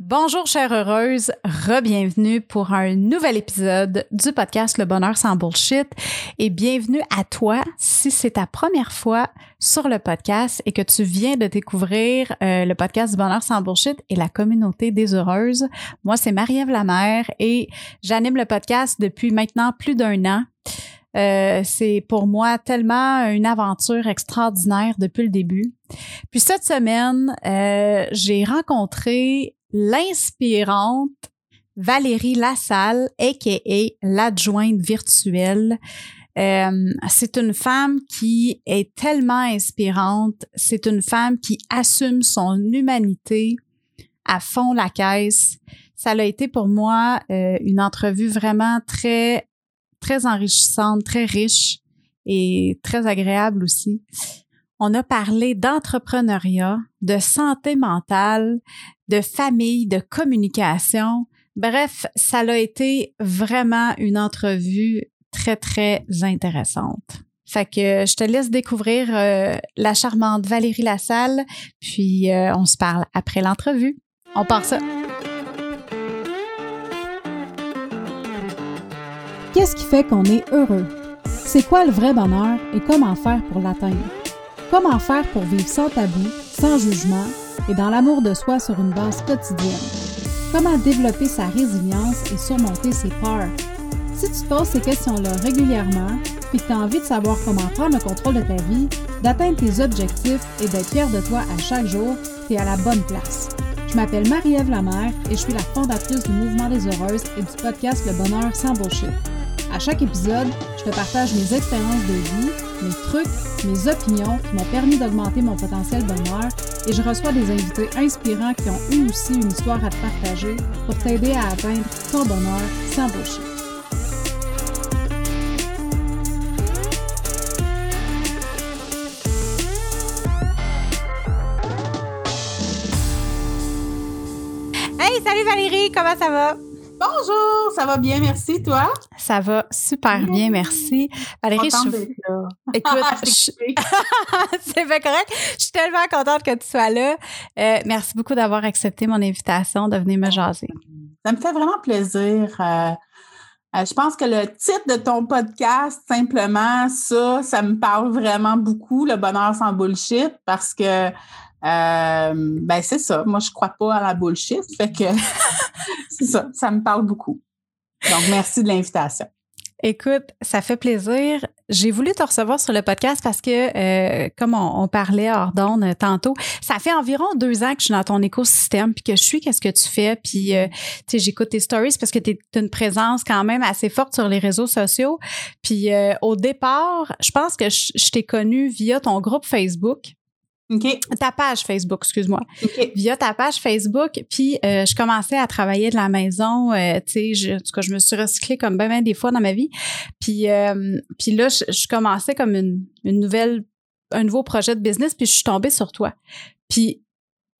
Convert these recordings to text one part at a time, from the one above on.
Bonjour chère heureuse, re-bienvenue pour un nouvel épisode du podcast Le bonheur sans bullshit et bienvenue à toi si c'est ta première fois sur le podcast et que tu viens de découvrir euh, le podcast du bonheur sans bullshit et la communauté des heureuses. Moi c'est Marie-Ève Lamère et j'anime le podcast depuis maintenant plus d'un an. Euh, c'est pour moi tellement une aventure extraordinaire depuis le début. Puis cette semaine, euh, j'ai rencontré l'inspirante Valérie Lassalle, a.k.a. l'adjointe virtuelle. Euh, c'est une femme qui est tellement inspirante. C'est une femme qui assume son humanité à fond la caisse. Ça a été pour moi euh, une entrevue vraiment très, très enrichissante, très riche et très agréable aussi. On a parlé d'entrepreneuriat, de santé mentale, de famille, de communication. Bref, ça a été vraiment une entrevue très, très intéressante. Fait que je te laisse découvrir euh, la charmante Valérie Lassalle, puis euh, on se parle après l'entrevue. On part ça. Qu'est-ce qui fait qu'on est heureux? C'est quoi le vrai bonheur et comment faire pour l'atteindre? Comment faire pour vivre sans tabou, sans jugement et dans l'amour de soi sur une base quotidienne? Comment développer sa résilience et surmonter ses peurs? Si tu te poses ces questions-là régulièrement, puis que tu as envie de savoir comment prendre le contrôle de ta vie, d'atteindre tes objectifs et d'être fier de toi à chaque jour, tu es à la bonne place. Je m'appelle Marie-Ève Lamère et je suis la fondatrice du Mouvement des Heureuses et du podcast Le Bonheur sans Bullshit. À chaque épisode, je te partage mes expériences de vie, mes trucs, mes opinions qui m'ont permis d'augmenter mon potentiel bonheur et je reçois des invités inspirants qui ont eu aussi une histoire à te partager pour t'aider à atteindre ton bonheur sans bullshit. Hey, salut Valérie, comment ça va? Bonjour, ça va bien, merci, toi? Ça va super bien, merci. Valérie, je suis... Écoute, c'est pas correct. Je suis tellement contente que tu sois là. Euh, merci beaucoup d'avoir accepté mon invitation de venir me jaser. Ça me fait vraiment plaisir. Euh, euh, je pense que le titre de ton podcast, simplement ça, ça me parle vraiment beaucoup, le bonheur sans bullshit, parce que euh, ben c'est ça. Moi, je crois pas à la bullshit. Fait que c'est ça. Ça me parle beaucoup. Donc, merci de l'invitation. Écoute, ça fait plaisir. J'ai voulu te recevoir sur le podcast parce que, euh, comme on, parlait hors d'onde tantôt, ça fait environ deux ans que je suis dans ton écosystème puis que je suis qu'est-ce que tu fais puis, euh, tu sais, j'écoute tes stories parce que tu as une présence quand même assez forte sur les réseaux sociaux. Puis, au départ, je pense que je t'ai connu via ton groupe Facebook. Ta page Facebook, excuse-moi. Via ta page Facebook, puis euh, je commençais à travailler de la maison, euh, tu sais, en tout cas, je me suis recyclée comme bien, des fois dans ma vie. Puis, euh, puis là, je, commençais comme une, une nouvelle, un nouveau projet de business, puis je suis tombée sur toi. Puis,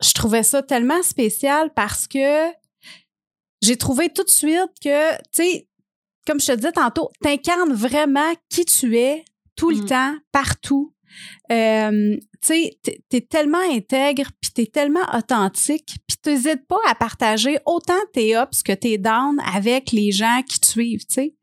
je trouvais ça tellement spécial parce que j'ai trouvé tout de suite que, tu sais, comme je te disais tantôt, t'incarnes vraiment qui tu es tout le mm. temps, partout euh, tu sais, t'es tellement intègre, puis t'es tellement authentique, puis t'hésites pas à partager autant tes ups que tes downs avec les gens qui te suivent, tu sais.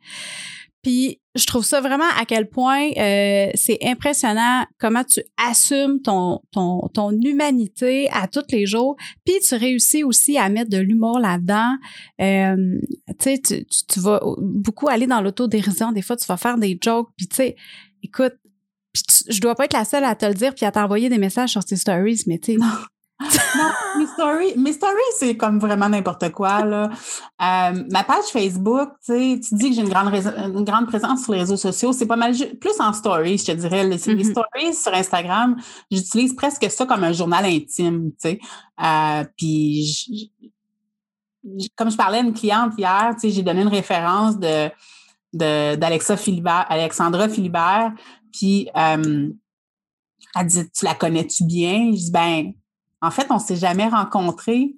Puis je trouve ça vraiment à quel point euh, c'est impressionnant comment tu assumes ton, ton, ton humanité à tous les jours, puis tu réussis aussi à mettre de l'humour là-dedans. Tu sais, tu vas beaucoup aller dans l'autodérision. Des fois, tu vas faire des jokes, puis tu sais, écoute, je dois pas être la seule à te le dire puis à t'envoyer des messages sur tes stories, mais tu sais. non, mes stories, mes stories, c'est comme vraiment n'importe quoi. Là. Euh, ma page Facebook, tu dis que j'ai une grande, une grande présence sur les réseaux sociaux. C'est pas mal plus en stories, je te dirais. Les, mm-hmm. stories sur Instagram, j'utilise presque ça comme un journal intime. Euh, puis, comme je parlais à une cliente hier, j'ai donné une référence de d'Alexa Philibert, Alexandra Philibert, puis elle dit Tu la connais-tu bien? Je dis ben, en fait, on ne s'est jamais rencontrés,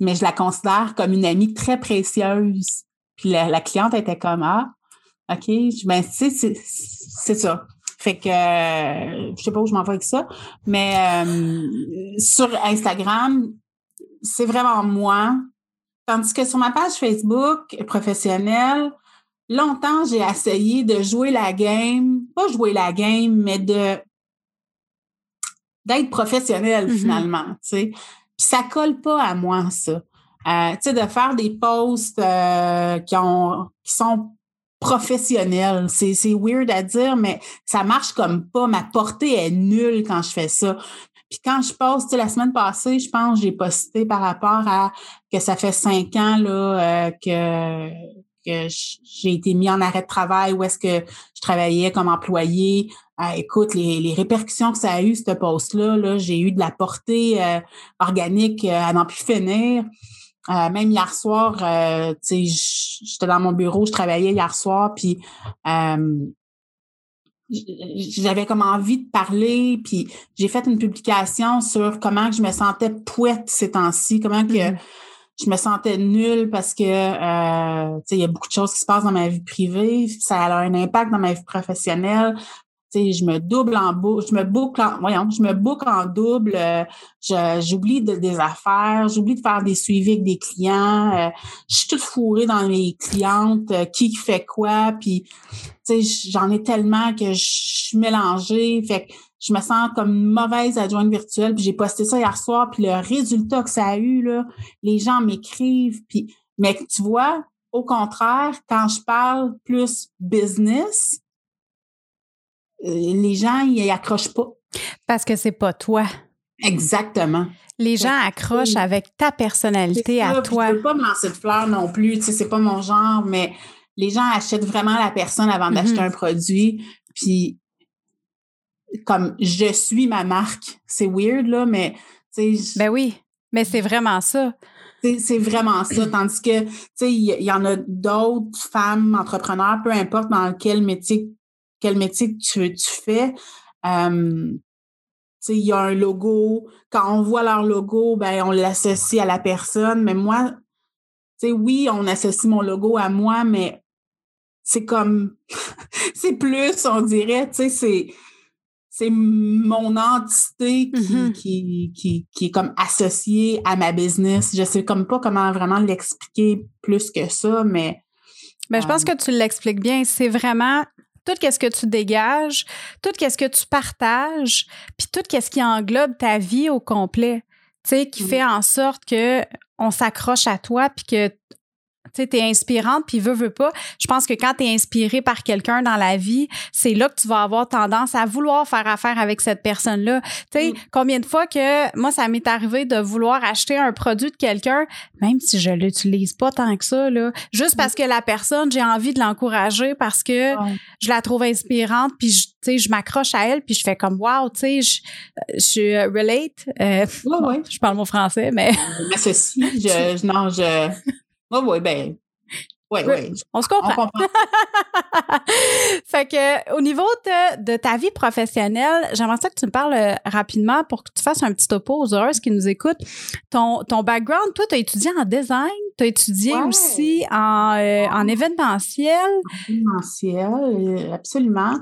mais je la considère comme une amie très précieuse. Puis la, cliente était comme Ah, OK, je ben, c'est ça. Fait que euh, je sais pas où je m'en vais avec ça. Mais sur Instagram, c'est vraiment moi. Tandis que sur ma page Facebook professionnelle, longtemps, j'ai essayé de jouer la game, pas jouer la game, mais de d'être professionnel mm-hmm. finalement, tu sais. Puis ça colle pas à moi, ça. Euh, tu sais, de faire des posts euh, qui, ont, qui sont professionnels. C'est, c'est weird à dire, mais ça marche comme pas. Ma portée est nulle quand je fais ça. Puis quand je poste, la semaine passée, je pense, j'ai posté par rapport à que ça fait cinq ans là, euh, que, que j'ai été mis en arrêt de travail ou est-ce que je travaillais comme employé. Euh, écoute, les, les, répercussions que ça a eu, ce post-là, -là, j'ai eu de la portée euh, organique à n'en plus finir. même hier soir, sais, j'étais dans mon bureau, je travaillais hier soir, puis j'avais comme envie de parler, puis j'ai fait une publication sur comment je me sentais pouette ces temps-ci, comment que mm-hmm. Je me sentais nulle parce que euh, il y a beaucoup de choses qui se passent dans ma vie privée, ça a un impact dans ma vie professionnelle. Je me double en boucle, je me boucle en, voyons, je me boucle en double, euh, j'oublie des affaires, j'oublie de faire des suivis avec des clients, euh, je suis toute fourrée dans mes clientes, euh, qui fait quoi, puis j'en ai tellement que je suis mélangée, fait que je me sens comme une mauvaise adjointe virtuelle, puis j'ai posté ça hier soir, puis le résultat que ça a eu là, les gens m'écrivent, puis mais tu vois, au contraire, quand je parle plus business, euh, les gens, ils accrochent pas. Parce que c'est pas toi. Exactement. Les gens accrochent avec ta personnalité à toi. Je peux pas me lancer de fleurs non plus, tu sais, c'est pas mon genre, mais les gens achètent vraiment la personne avant d'acheter mm-hmm. un produit. Puis, comme je suis ma marque, c'est weird, là, mais, tu sais. Ben oui, mais c'est vraiment ça. C'est vraiment ça. Tandis que, tu sais, il y, en a d'autres femmes entrepreneurs, peu importe dans quel métier quel métier tu, tu fais. il y a un logo. Quand on voit leur logo, ben, on l'associe à la personne. Mais moi, oui, on associe mon logo à moi, mais c'est comme, c'est plus, on dirait, tu sais, c'est, c'est mon entité mm-hmm. qui, qui, qui, est comme associée à ma business. Je sais comme pas comment vraiment l'expliquer plus que ça, mais. Mais je pense que tu l'expliques bien. C'est vraiment tout ce que tu dégages, tout ce que tu partages, puis tout ce qui englobe ta vie au complet, tu sais, qui fait en sorte que on s'accroche à toi puis que tu sais, t'es inspirante, puis veux, veux pas. Je pense que quand tu es inspiré par quelqu'un dans la vie, c'est là que tu vas avoir tendance à vouloir faire affaire avec cette personne-là. Tu sais, mm. combien de fois que moi, ça m'est arrivé de vouloir acheter un produit de quelqu'un, même si je l'utilise pas tant que ça, là, juste parce que la personne, j'ai envie de l'encourager parce que je la trouve inspirante, puis je, tu sais, je m'accroche à elle, puis je fais comme wow, tu sais, je, je relate. Euh, Je parle mon français, mais. Mais ceci, je, non, je. Oui, oui, ben. Oui, oui. On se comprend. fait que, au niveau de, de, ta vie professionnelle, j'aimerais ça que tu me parles euh, rapidement pour que tu fasses un petit topo aux heureuses qui nous écoutent. Ton, ton background, toi, tu as étudié en design, tu as étudié aussi en, euh, en événementiel. Événementiel, euh, absolument.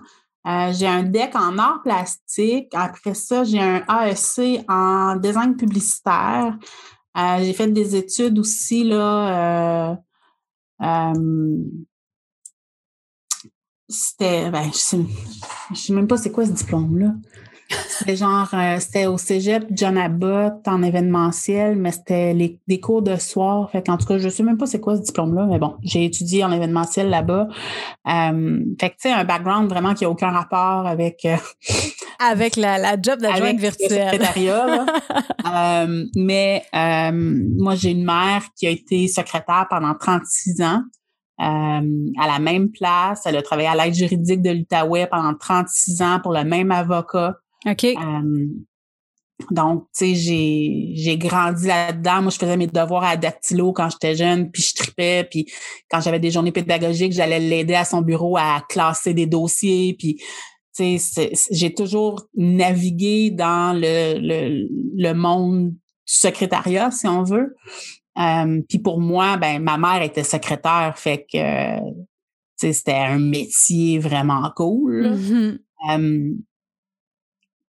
j'ai un DEC en art plastique. Après ça, j'ai un AEC en design publicitaire. Euh, j'ai fait des études aussi, là. Euh, euh, c'était, ben, je sais, sais même pas c'est quoi ce diplôme-là. C'était genre, c'était au cégep John Abbott en événementiel, mais c'était des cours de soir. Fait qu'en tout cas, je sais même pas c'est quoi ce diplôme-là, mais bon, j'ai étudié en événementiel là-bas. fait que, tu sais, un background vraiment qui a aucun rapport avec avec la, la job d'adjointe virtuelle. euh, mais euh, moi, j'ai une mère qui a été secrétaire pendant 36 ans. Euh, à la même place. Elle a travaillé à l'aide juridique de l'Outaouais pendant 36 ans pour le même avocat. OK. Euh, donc, tu sais, j'ai, j'ai grandi là-dedans. Moi, je faisais mes devoirs à Dactylo quand j'étais jeune, puis je tripais. Puis quand j'avais des journées pédagogiques, j'allais l'aider à son bureau à classer des dossiers. Puis j'ai toujours navigué dans le, le, le, monde du secrétariat, si on veut. Euh, puis pour moi, ben ma mère était secrétaire, fait que c'était un métier vraiment cool. Mm-hmm. Euh,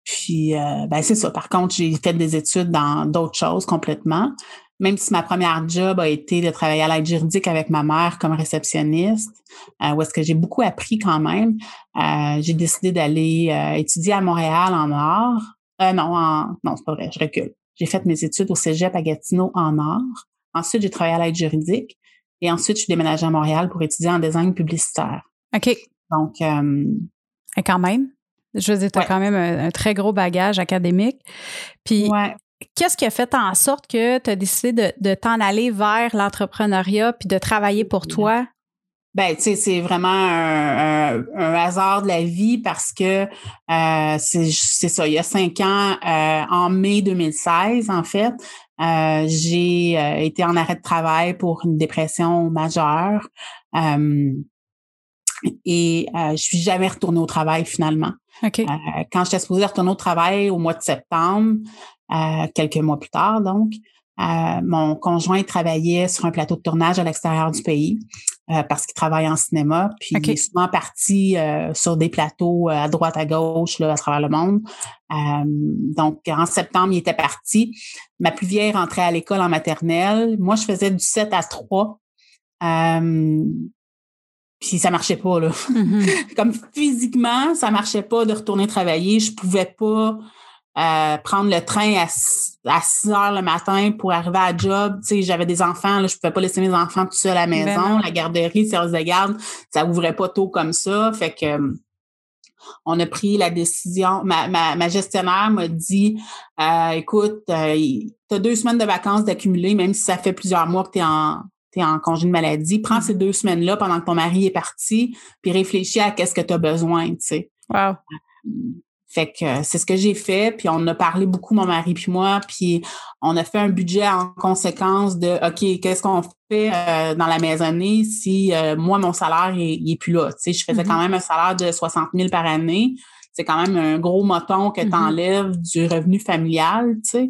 puis euh, ben c'est ça. Par contre, j'ai fait des études dans d'autres choses complètement. même si ma première job a été de travailler à l'aide juridique avec ma mère comme réceptionniste, euh, où est-ce que j'ai beaucoup appris quand même, euh, j'ai décidé d'aller euh, étudier à Montréal en art. Euh, non, en, non, c'est pas vrai, je recule. J'ai fait mes études au Cégep à Gatineau en art. Ensuite, j'ai travaillé à l'aide juridique. Et ensuite, je suis déménagée à Montréal pour étudier en design publicitaire. OK. Donc, euh, Et quand même? Je veux dire, tu as Ouais. quand même un, un très gros bagage académique. Puis, ouais. qu'est-ce qui a fait en sorte que tu as décidé de, de t'en aller vers l'entrepreneuriat puis de travailler pour toi? Ben, tu sais, c'est vraiment un, un- un hasard de la vie parce que euh, c'est ça, il y a cinq ans, euh, en mai 2016, en fait, euh, j'ai été en arrêt de travail pour une dépression majeure. Et je suis jamais retournée au travail finalement. OK. Euh, quand j'étais supposée retourner au travail au mois de septembre, euh, quelques mois plus tard donc, euh, mon conjoint travaillait sur un plateau de tournage à l'extérieur du pays euh, parce qu'il travaille en cinéma, puis il est souvent parti euh, sur des plateaux euh, à droite, à gauche, là, à travers le monde. Euh, donc, en septembre, il était parti. Ma plus vieille rentrait à l'école en maternelle. Moi, je faisais du 7 à 3. Euh, puis ça marchait pas, là Mhm. comme physiquement, ça marchait pas de retourner travailler. Je pouvais pas euh, prendre le train à, à 6 heures le matin pour arriver à job. Tu sais, j'avais des enfants, là, je pouvais pas laisser mes enfants tout seuls à la Ben maison. la garderie, service de garde, ça ouvrait pas tôt comme ça. Fait que euh, on a pris la décision. Ma, ma, ma gestionnaire m'a dit euh, écoute, tu as deux semaines de vacances d'accumuler, même si ça fait plusieurs mois que tu es en en congé de maladie, prends ces deux semaines-là pendant que ton mari est parti, puis réfléchis à qu'est-ce que tu as besoin, tu sais. Wow. Fait que euh, c'est ce que j'ai fait, puis on a parlé beaucoup, mon mari puis moi, puis on a fait un budget en conséquence de OK, qu'est-ce qu'on fait euh, dans la maisonnée si euh, moi, mon salaire il, il est plus là. Tu sais, je faisais Mhm. quand même un salaire de 60 000 par année. C'est quand même un gros moton que Mhm. tu enlèves du revenu familial, tu sais?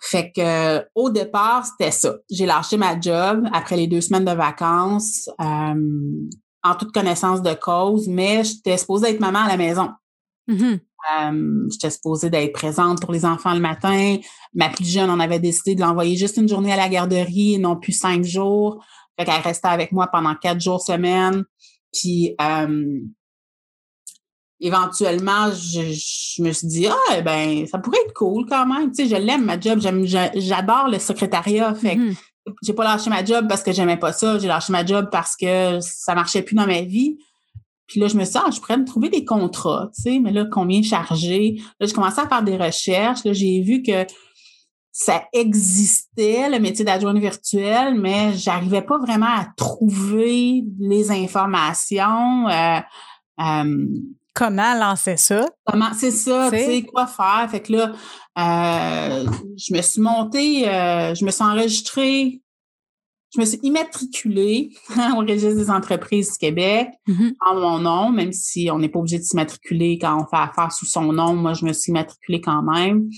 Fait que au départ, c'était ça. J'ai lâché ma job après les deux semaines de vacances, euh, en toute connaissance de cause, mais j'étais supposée être maman à la maison. Mhm. Euh, j'étais supposée d'être présente pour les enfants le matin. Ma plus jeune, on avait décidé de l'envoyer juste une journée à la garderie, et non plus cinq jours. Fait qu'elle restait avec moi pendant quatre jours semaine. Puis euh, éventuellement, je, je me suis dit ah eh ben ça pourrait être cool quand même. Tu sais, je l'aime ma job, j'adore le secrétariat. Fait que Mhm. j'ai pas lâché ma job parce que j'aimais pas ça. J'ai lâché ma job parce que ça marchait plus dans ma vie. Puis là, je me suis dit, ah, je pourrais me trouver des contrats, tu sais, mais là, combien charger? Là, j'ai commencé à faire des recherches. Là, j'ai vu que ça existait, le métier d'adjointe virtuelle, mais j'arrivais pas vraiment à trouver les informations. Euh, euh, Comment lancer ça? Comment c'est ça, Tu sais? quoi faire? Fait que là, euh, je me suis montée, euh, je me suis enregistrée, je me suis immatriculée au registre des entreprises du Québec Mhm. en mon nom, même si on n'est pas obligé de s'immatriculer quand on fait affaire sous son nom. Moi, je me suis immatriculée quand même.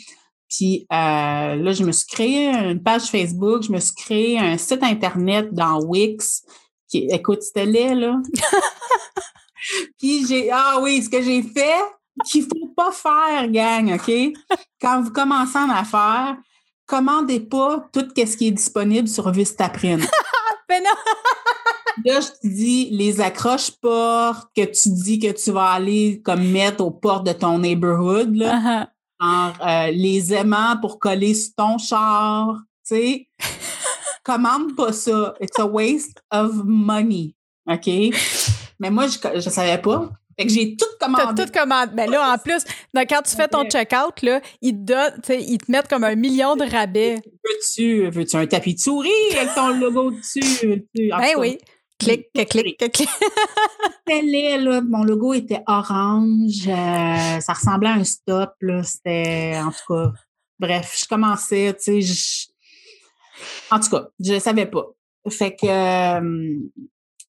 Puis euh, là, je me suis créé une page Facebook, je me suis créé un site Internet dans Wix. Qui, écoute, c'était laid, là. Puis j'ai Ah oui, ce que j'ai fait, qu'il faut pas faire, gang, OK? Quand vous commencez en affaires, commandez pas tout ce qui est disponible sur Vistaprint. Ben non! Là, je te dis, les accroches-portes que tu dis que tu vas aller comme mettre aux portes de ton neighborhood, là, Ah, genre, euh, les aimants pour coller sur ton char, tu sais. Commande pas ça. It's a waste of money. OK? Mais moi, je, je savais pas. Fait que j'ai tout T'as commandé. tout commandé. Ben là, en plus, donc, quand tu fais ton check-out, là, ils te donnent, ils te mettent comme un million de rabais. Veux-tu veux-tu un tapis de souris avec ton logo dessus? En Ben oui. Clic, clic, clic, clic, clic. C'était laid, là. Mon logo était orange. euh, ça ressemblait à un stop, là. C'était, en tout cas, bref, je commençais, tu sais, je- en tout cas, je savais pas. Fait que euh,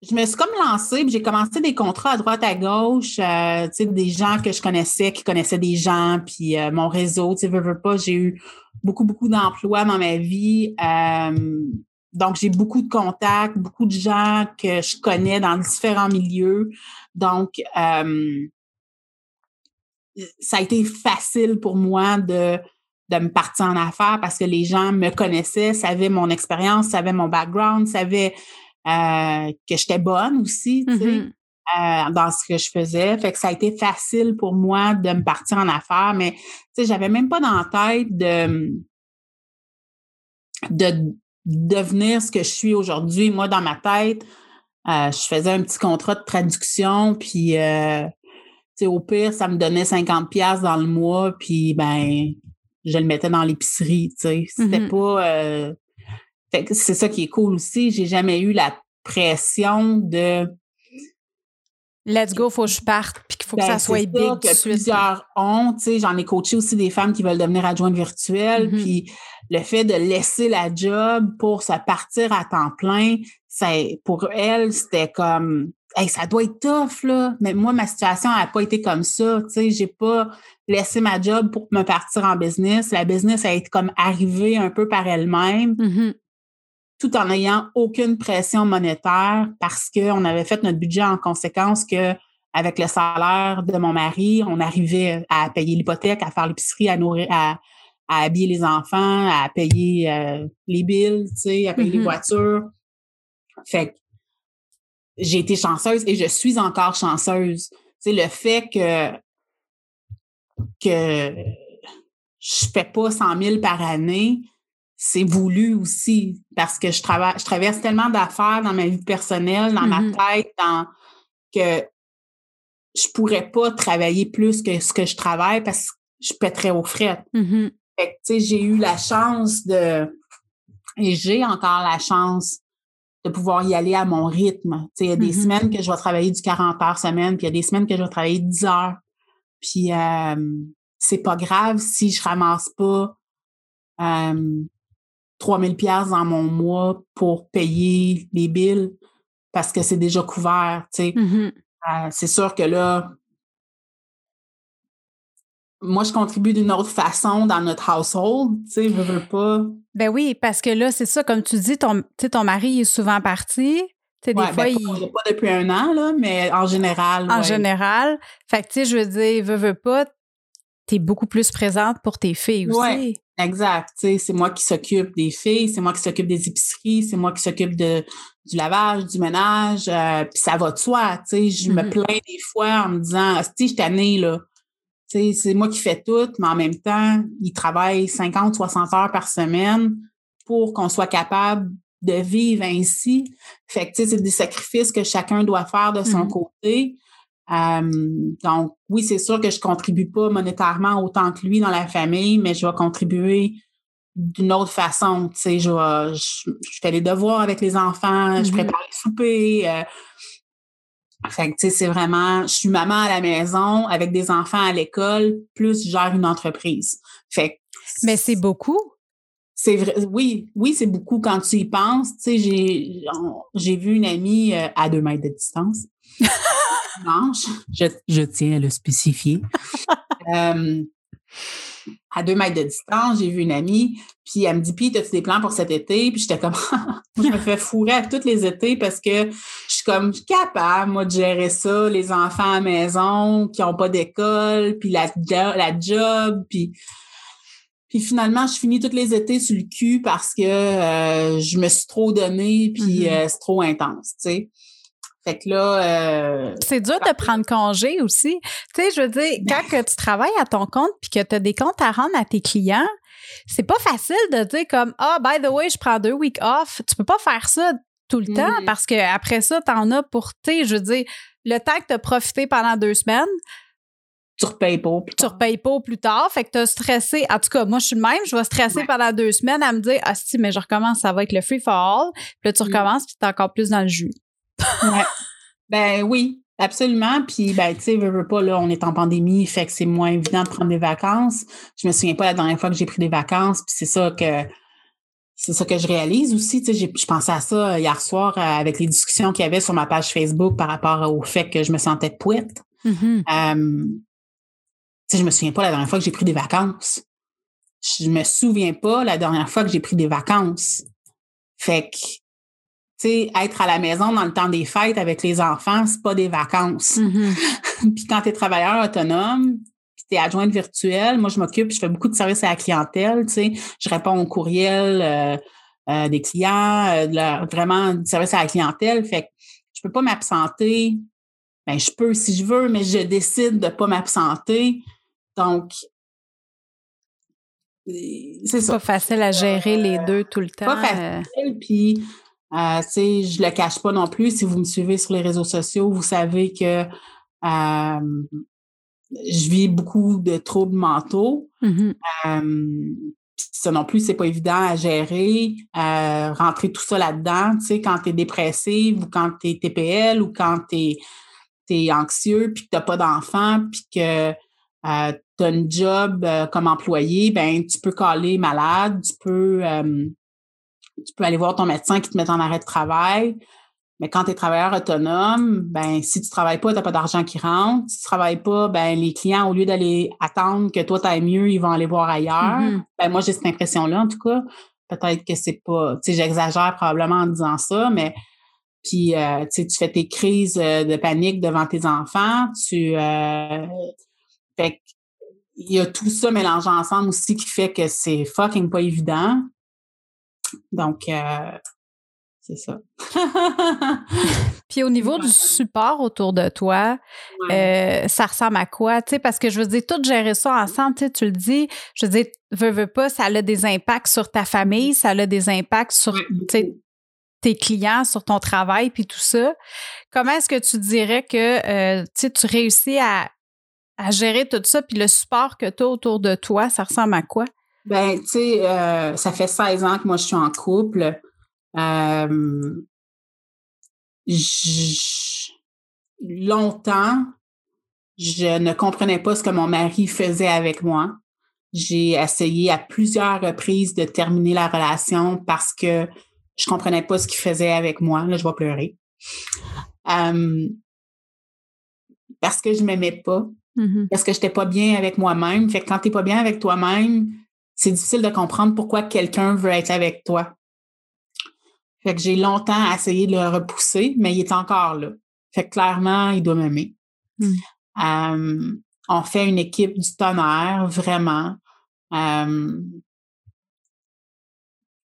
je me suis comme lancée, j'ai commencé des contrats à droite, à gauche, euh, des gens que je connaissais, qui connaissaient des gens, puis euh, mon réseau, tu sais, veux, veux pas, j'ai eu beaucoup, beaucoup d'emplois dans ma vie. euh, donc, j'ai beaucoup de contacts, beaucoup de gens que je connais dans différents milieux. Donc, ça a été facile pour moi de de me partir en affaires parce que les gens me connaissaient, savaient mon expérience, savaient mon background, savaient euh, que j'étais bonne aussi, tu sais, Mhm. euh, dans ce que je faisais. Fait que ça a été facile pour moi de me partir en affaires, mais tu sais, j'avais même pas dans la tête de de devenir ce que je suis aujourd'hui. Moi, dans ma tête, euh, je faisais un petit contrat de traduction, puis euh, tu sais, au pire, ça me donnait 50 pièces dans le mois, puis ben, je le mettais dans l'épicerie, tu sais. C'était Mhm. pas... c'est ça qui est cool aussi. J'ai jamais eu la pression de... Let's go, faut que je parte, puis qu'il faut que Ben, ça soit c'est big ça de que plusieurs ont, tu sais. J'en ai coaché aussi des femmes qui veulent devenir adjointes virtuelles, Mhm. puis le fait de laisser la job pour se partir à temps plein, c'est pour elles, c'était comme hey, ça doit être tough, là. Mais moi, ma situation n'a pas été comme ça. Tu sais, j'ai pas laissé ma job pour me partir en business. La business a été comme arrivée un peu par elle-même, Mhm. Tout en n'ayant aucune pression monétaire parce qu'on avait fait notre budget en conséquence que avec le salaire de mon mari, on arrivait à payer l'hypothèque, à faire l'épicerie, à nourrir, à, à habiller les enfants, à payer euh, les billes, tu sais, à payer les Mhm. voitures. Fait que j'ai été chanceuse et je suis encore chanceuse. Tu sais, le fait que que je fais pas 100 000 par année, c'est voulu aussi parce que je travaille, je traverse tellement d'affaires dans ma vie personnelle, dans ma tête, dans que je pourrais pas travailler plus que ce que je travaille parce que je pèterais aux frais. Mhm. Fait que, tu sais, j'ai eu la chance de, et j'ai encore la chance de pouvoir y aller à mon rythme. Tu sais, il y a des Mhm. semaines que je vais travailler du 40 heures semaine, puis il y a des semaines que je vais travailler 10 heures. Puis, euh, c'est pas grave si je ramasse pas euh, 3000 pièces dans mon mois pour payer les billes parce que c'est déjà couvert, tu sais. Mhm. Euh, c'est sûr que là, moi, je contribue d'une autre façon dans notre household, tu sais, je veux pas. Ben oui, parce que là, c'est ça, comme tu dis, ton, ton mari est souvent parti. Tu sais, des fois, ben, il, pas, depuis un an, là, mais en général. en ouais. général. Fait que, tu sais, je veux dire, veux, veux pas, t'es beaucoup plus présente pour tes filles aussi. Ouais. Exact. tu C'est moi qui s'occupe des filles, c'est moi qui s'occupe des épiceries, c'est moi qui s'occupe de, du lavage, du ménage. euh, Puis ça va de soi. tu Je me Mhm. plains des fois en me disant, si je tannée, là. Tu C'est moi qui fais tout, mais en même temps, il travaille 50, 60 heures par semaine pour qu'on soit capable de vivre ainsi. Fait que, tu sais, c'est des sacrifices que chacun doit faire de son Mhm. côté. Euh, donc, oui, c'est sûr que je contribue pas monétairement autant que lui dans la famille, mais je vais contribuer d'une autre façon. Tu sais, je, vais- je, je fais les devoirs avec les enfants, je Mhm. prépare les soupers. euh. fait que, tu sais, c'est vraiment, je suis maman à la maison avec des enfants à l'école, plus je gère une entreprise. Fait que Mais c'est beaucoup? c'est vrai, oui, oui, c'est beaucoup quand tu y penses. Tu sais, j'ai, j'ai vu une amie euh, à deux mètres de distance. Dimanche, je, je tiens à le spécifier. Euh, à deux mètres de distance, j'ai vu une amie, puis elle me dit, puis, as-tu des plans pour cet été? Puis j'étais comme, moi, je me fais fourrer à tous les étés parce que je suis comme je suis capable, moi, de gérer ça, les enfants à la maison qui n'ont pas d'école, puis la, jo- la job, puis puis finalement, je finis tous les étés sur le cul parce que euh, je me suis trop donnée, puis Mhm. euh, c'est trop intense, tu sais. Fait que là, euh, C'est dur de prendre congé aussi. Tu sais, je veux dire, Ben quand que tu travailles à ton compte puis que tu as des comptes à rendre à tes clients, c'est pas facile de dire comme ah by the way, je prends deux weeks off. Tu peux pas faire ça tout le temps parce que après ça, t'en as pour tu sais, je veux dire, le temps que tu as profité pendant deux semaines, tu repayes pas. plus tu tard. repayes pas plus tard. Fait que tu as stressé. En tout cas, moi, je suis le même. Je vais stresser Ouais. pendant deux semaines à me dire Ah si, mais je recommence, ça va être le free for all. Puis là, tu Mhm. recommences, puis t'es encore plus dans le jus. Ouais. Ben oui, absolument. Puis, ben, tu sais, veux, veux pas, là, on est en pandémie, fait que c'est moins évident de prendre des vacances. Je me souviens pas la dernière fois que j'ai pris des vacances, puis c'est ça que c'est ça que je réalise aussi. Tu sais, je pensais à ça hier soir euh, avec les discussions qu'il y avait sur ma page Facebook par rapport au fait que je me sentais pouette. Mhm. Euh, tu sais, je me souviens pas la dernière fois que j'ai pris des vacances. Je me souviens pas la dernière fois que j'ai pris des vacances. Fait que, sais, être à la maison dans le temps des fêtes avec les enfants, c'est pas des vacances. Mhm. Puis quand tu es travailleur autonome, tu es adjointe virtuelle, moi, je m'occupe, je fais beaucoup de services à la clientèle, tu sais. Je réponds aux courriels euh, euh, des clients, euh, vraiment du service à la clientèle. Fait que je peux pas m'absenter. Ben, je peux si je veux, mais je décide de pas m'absenter. Donc, c'est pas facile à gérer les deux tout le temps. Pas facile, puis euh, je le cache pas non plus. Si vous me suivez sur les réseaux sociaux, vous savez que euh, je vis beaucoup de troubles mentaux. Mm-hmm. Euh, ça non plus, c'est pas évident à gérer, rentrer tout ça là-dedans, tu sais, quand tu es dépressive ou quand tu es TPL ou quand tu es, anxieux puis que tu n'as pas d'enfant puis que euh, tu as un job comme employé, ben tu peux caler malade, tu peux tu peux aller voir ton médecin qui te met en arrêt de travail. Mais quand tu es travailleur autonome, ben si tu travailles pas, tu n'as pas d'argent qui rentre. Si tu travailles pas, ben les clients, au lieu d'aller attendre que toi tu ailles mieux, ils vont aller voir ailleurs. Mm-hmm. Ben moi, j'ai cette impression-là, en tout cas. Peut-être que c'est pas. Tu sais, j'exagère probablement en disant ça, mais puis euh, tu fais tes crises euh, de panique devant tes enfants. Tu euh, fait il y a tout ça mélangé ensemble aussi qui fait que c'est fucking pas évident. Donc, euh, c'est ça. Puis au niveau du support autour de toi, euh, ça ressemble à quoi? Tu sais, parce que je veux dire, tout gérer ça ensemble, tu, tu le dis, je veux dire, veux, veux pas, ça a des impacts sur ta famille, ça a des impacts sur tes clients, sur ton travail, puis tout ça. Comment est-ce que tu dirais que euh, tu réussis à, à gérer tout ça, puis le support que tu as autour de toi, ça ressemble à quoi? Ben, tu sais, euh, ça fait 16 ans que moi je suis en couple. Euh, longtemps, je ne comprenais pas ce que mon mari faisait avec moi. J'ai essayé à plusieurs reprises de terminer la relation parce que je comprenais pas ce qu'il faisait avec moi. Là, je vais pleurer. Euh, parce que je m'aimais pas. Mm-hmm. Parce que j'étais pas bien avec moi-même. Fait que quand t'es pas bien avec toi-même, c'est difficile de comprendre pourquoi quelqu'un veut être avec toi. Fait que j'ai longtemps essayé de le repousser, mais il est encore là. Fait que clairement, il doit m'aimer. Hmm. on fait une équipe du tonnerre, vraiment.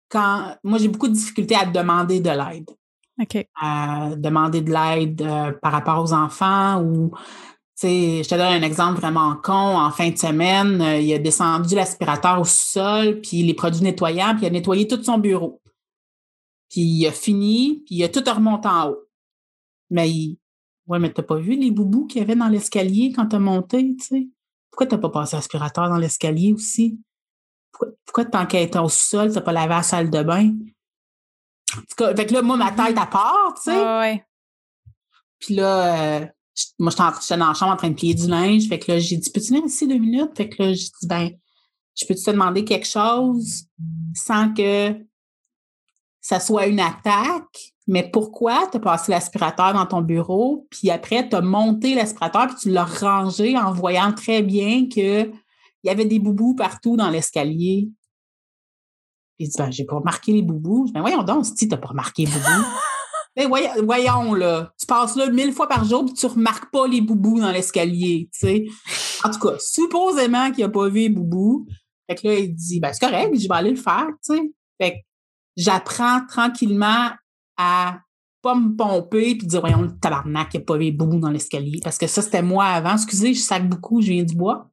quand moi, j'ai beaucoup de difficultés à demander de l'aide. À demander de l'aide euh, par rapport aux enfants ou je te donne un exemple vraiment con. En fin de semaine, euh, il a descendu l'aspirateur au sous-sol, puis les produits nettoyants, puis il a nettoyé tout son bureau. Puis il a fini, puis il a tout remonté en haut. Mais il... Ouais, mais t'as pas vu les boubous qu'il y avait dans l'escalier quand t'as monté, tu sais? Pourquoi t'as pas passé l'aspirateur dans l'escalier aussi? Pourquoi, pourquoi être au sous-sol, t'as pas lavé la salle de bain? En tout cas, fait que là, moi, ma tête à part, tu sais. ouais. Puis là, euh, moi, j'étais dans la chambre en train de plier du linge. Fait que là, j'ai dit, peux-tu venir ici deux minutes? Fait que là, j'ai dit, ben, je peux te demander quelque chose sans que ça soit une attaque? Mais pourquoi tu as passé l'aspirateur dans ton bureau, puis après, tu as monté l'aspirateur, puis tu l'as rangé en voyant très bien qu'il y avait des boubous partout dans l'escalier? Il dit, ben, j'ai pas remarqué les boubous. Ben, voyons donc, si tu n'as pas remarqué les boubous. Ben, voyons, là, tu passes là mille fois par jour et tu remarques pas les boubous dans l'escalier, tu sais. En tout cas, supposément qu'il a pas vu les boubous. Fait que là, il dit, ben, c'est correct, je vais aller le faire, tu sais. Fait que j'apprends tranquillement à pas me pomper puis dire, voyons, le tabarnak, il a pas vu les boubous dans l'escalier. Parce que ça, c'était moi avant. Excusez, je sac beaucoup, je viens du bois.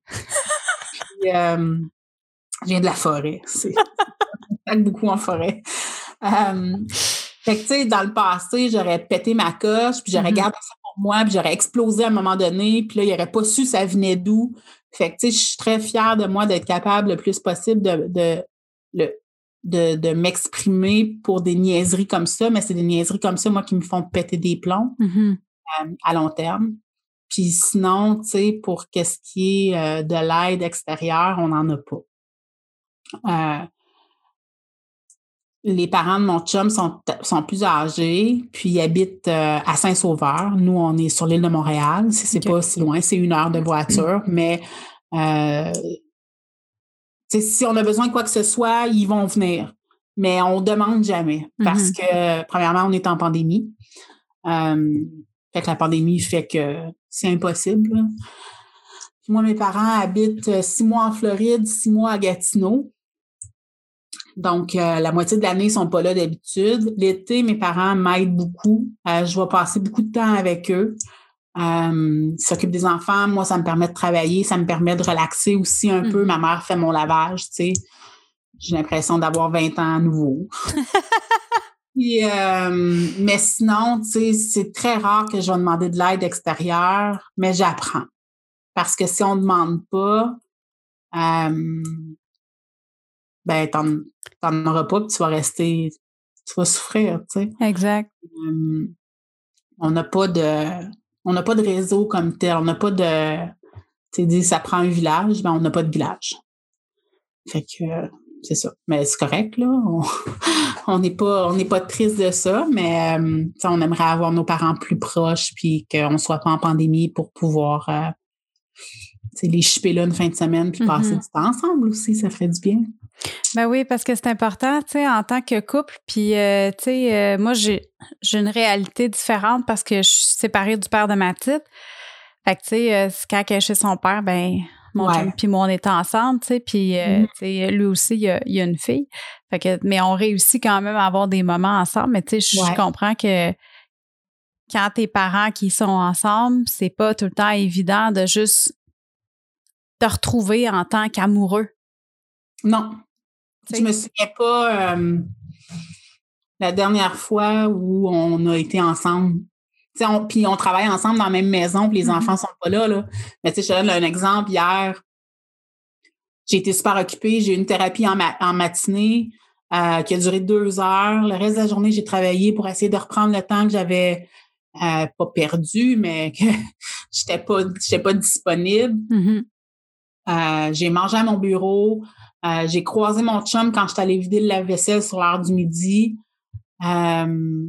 Euh, je viens de la forêt. je sac beaucoup en forêt. Euh, fait que, tu sais, dans le passé, j'aurais pété ma coche, puis j'aurais mm-hmm. gardé ça pour moi, puis j'aurais explosé à un moment donné, puis là, il n'aurait pas su ça venait d'où. Fait que, tu sais, je suis très fière de moi d'être capable le plus possible de, de, de, m'exprimer pour des niaiseries comme ça, mais c'est des niaiseries comme ça, moi, qui me font péter des plombs mm-hmm. euh, à long terme. Puis sinon, tu sais, pour qu'est-ce qui est euh, de l'aide extérieure, on n'en a pas. Euh, les parents de mon chum sont, sont plus âgés, puis ils habitent euh, à Saint-Sauveur. Nous, on est sur l'île de Montréal. C'est pas si loin, c'est une heure de voiture, mais euh, si on a besoin de quoi que ce soit, ils vont venir. Mais on demande jamais parce mm-hmm. que, premièrement, on est en pandémie. Euh, fait que la pandémie fait que c'est impossible. moi, mes parents habitent six mois en Floride, six mois à Gatineau. Donc, la moitié de l'année, ils ne sont pas là d'habitude. L'été, mes parents m'aident beaucoup. je vais passer beaucoup de temps avec eux. Euh, s'occupe des enfants. Moi, ça me permet de travailler, ça me permet de relaxer aussi un peu. Mm. Ma mère fait mon lavage, tu sais. J'ai l'impression d'avoir 20 ans à nouveau. Euh, mais sinon, tu sais, c'est très rare que je vais demander de l'aide extérieure, mais j'apprends. Parce que si on ne demande pas, euh, ben, t'en auras pas, puis tu vas rester, tu vas souffrir, tu sais. Exact. Euh, on n'a pas de, on n'a pas de réseau comme tel. On n'a pas de. Tu sais, ça prend un village, mais on n'a pas de village. Fait que c'est ça. Mais c'est correct, là. On n'est pas, on pas triste de ça, mais euh, on aimerait avoir nos parents plus proches puis qu'on ne soit pas en pandémie pour pouvoir euh, les chipper là une fin de semaine puis passer mm-hmm. du temps ensemble aussi. Ça ferait du bien. Ben oui, parce que c'est important, tu sais, en tant que couple. Puis, euh, tu sais, euh, moi, j'ai, une réalité différente parce que je suis séparée du père de ma petite. Fait que, tu sais, euh, quand elle est chez son père, ben, mon ouais. puis moi, on est ensemble, tu sais, puis, mm-hmm. tu sais, lui aussi, il y, a, a, une fille. Fait que, mais on réussit quand même à avoir des moments ensemble. Mais, tu sais, je comprends que quand tes parents qui sont ensemble, c'est pas tout le temps évident de juste te retrouver en tant qu'amoureux. Non, je me souviens pas euh, la dernière fois où on a été ensemble. puis on travaille ensemble dans la même maison, puis les mm-hmm. enfants sont pas là. là. Mais tu sais, je donne un exemple. Hier, j'ai été super occupée. J'ai eu une thérapie en, en matinée euh, qui a duré deux heures. Le reste de la journée, j'ai travaillé pour essayer de reprendre le temps que j'avais euh, pas perdu, mais que j'étais pas, pas disponible. Mm-hmm. j'ai mangé à mon bureau. Euh, j'ai croisé mon chum quand j'étais allée vider la vaisselle sur l'heure du midi. Euh,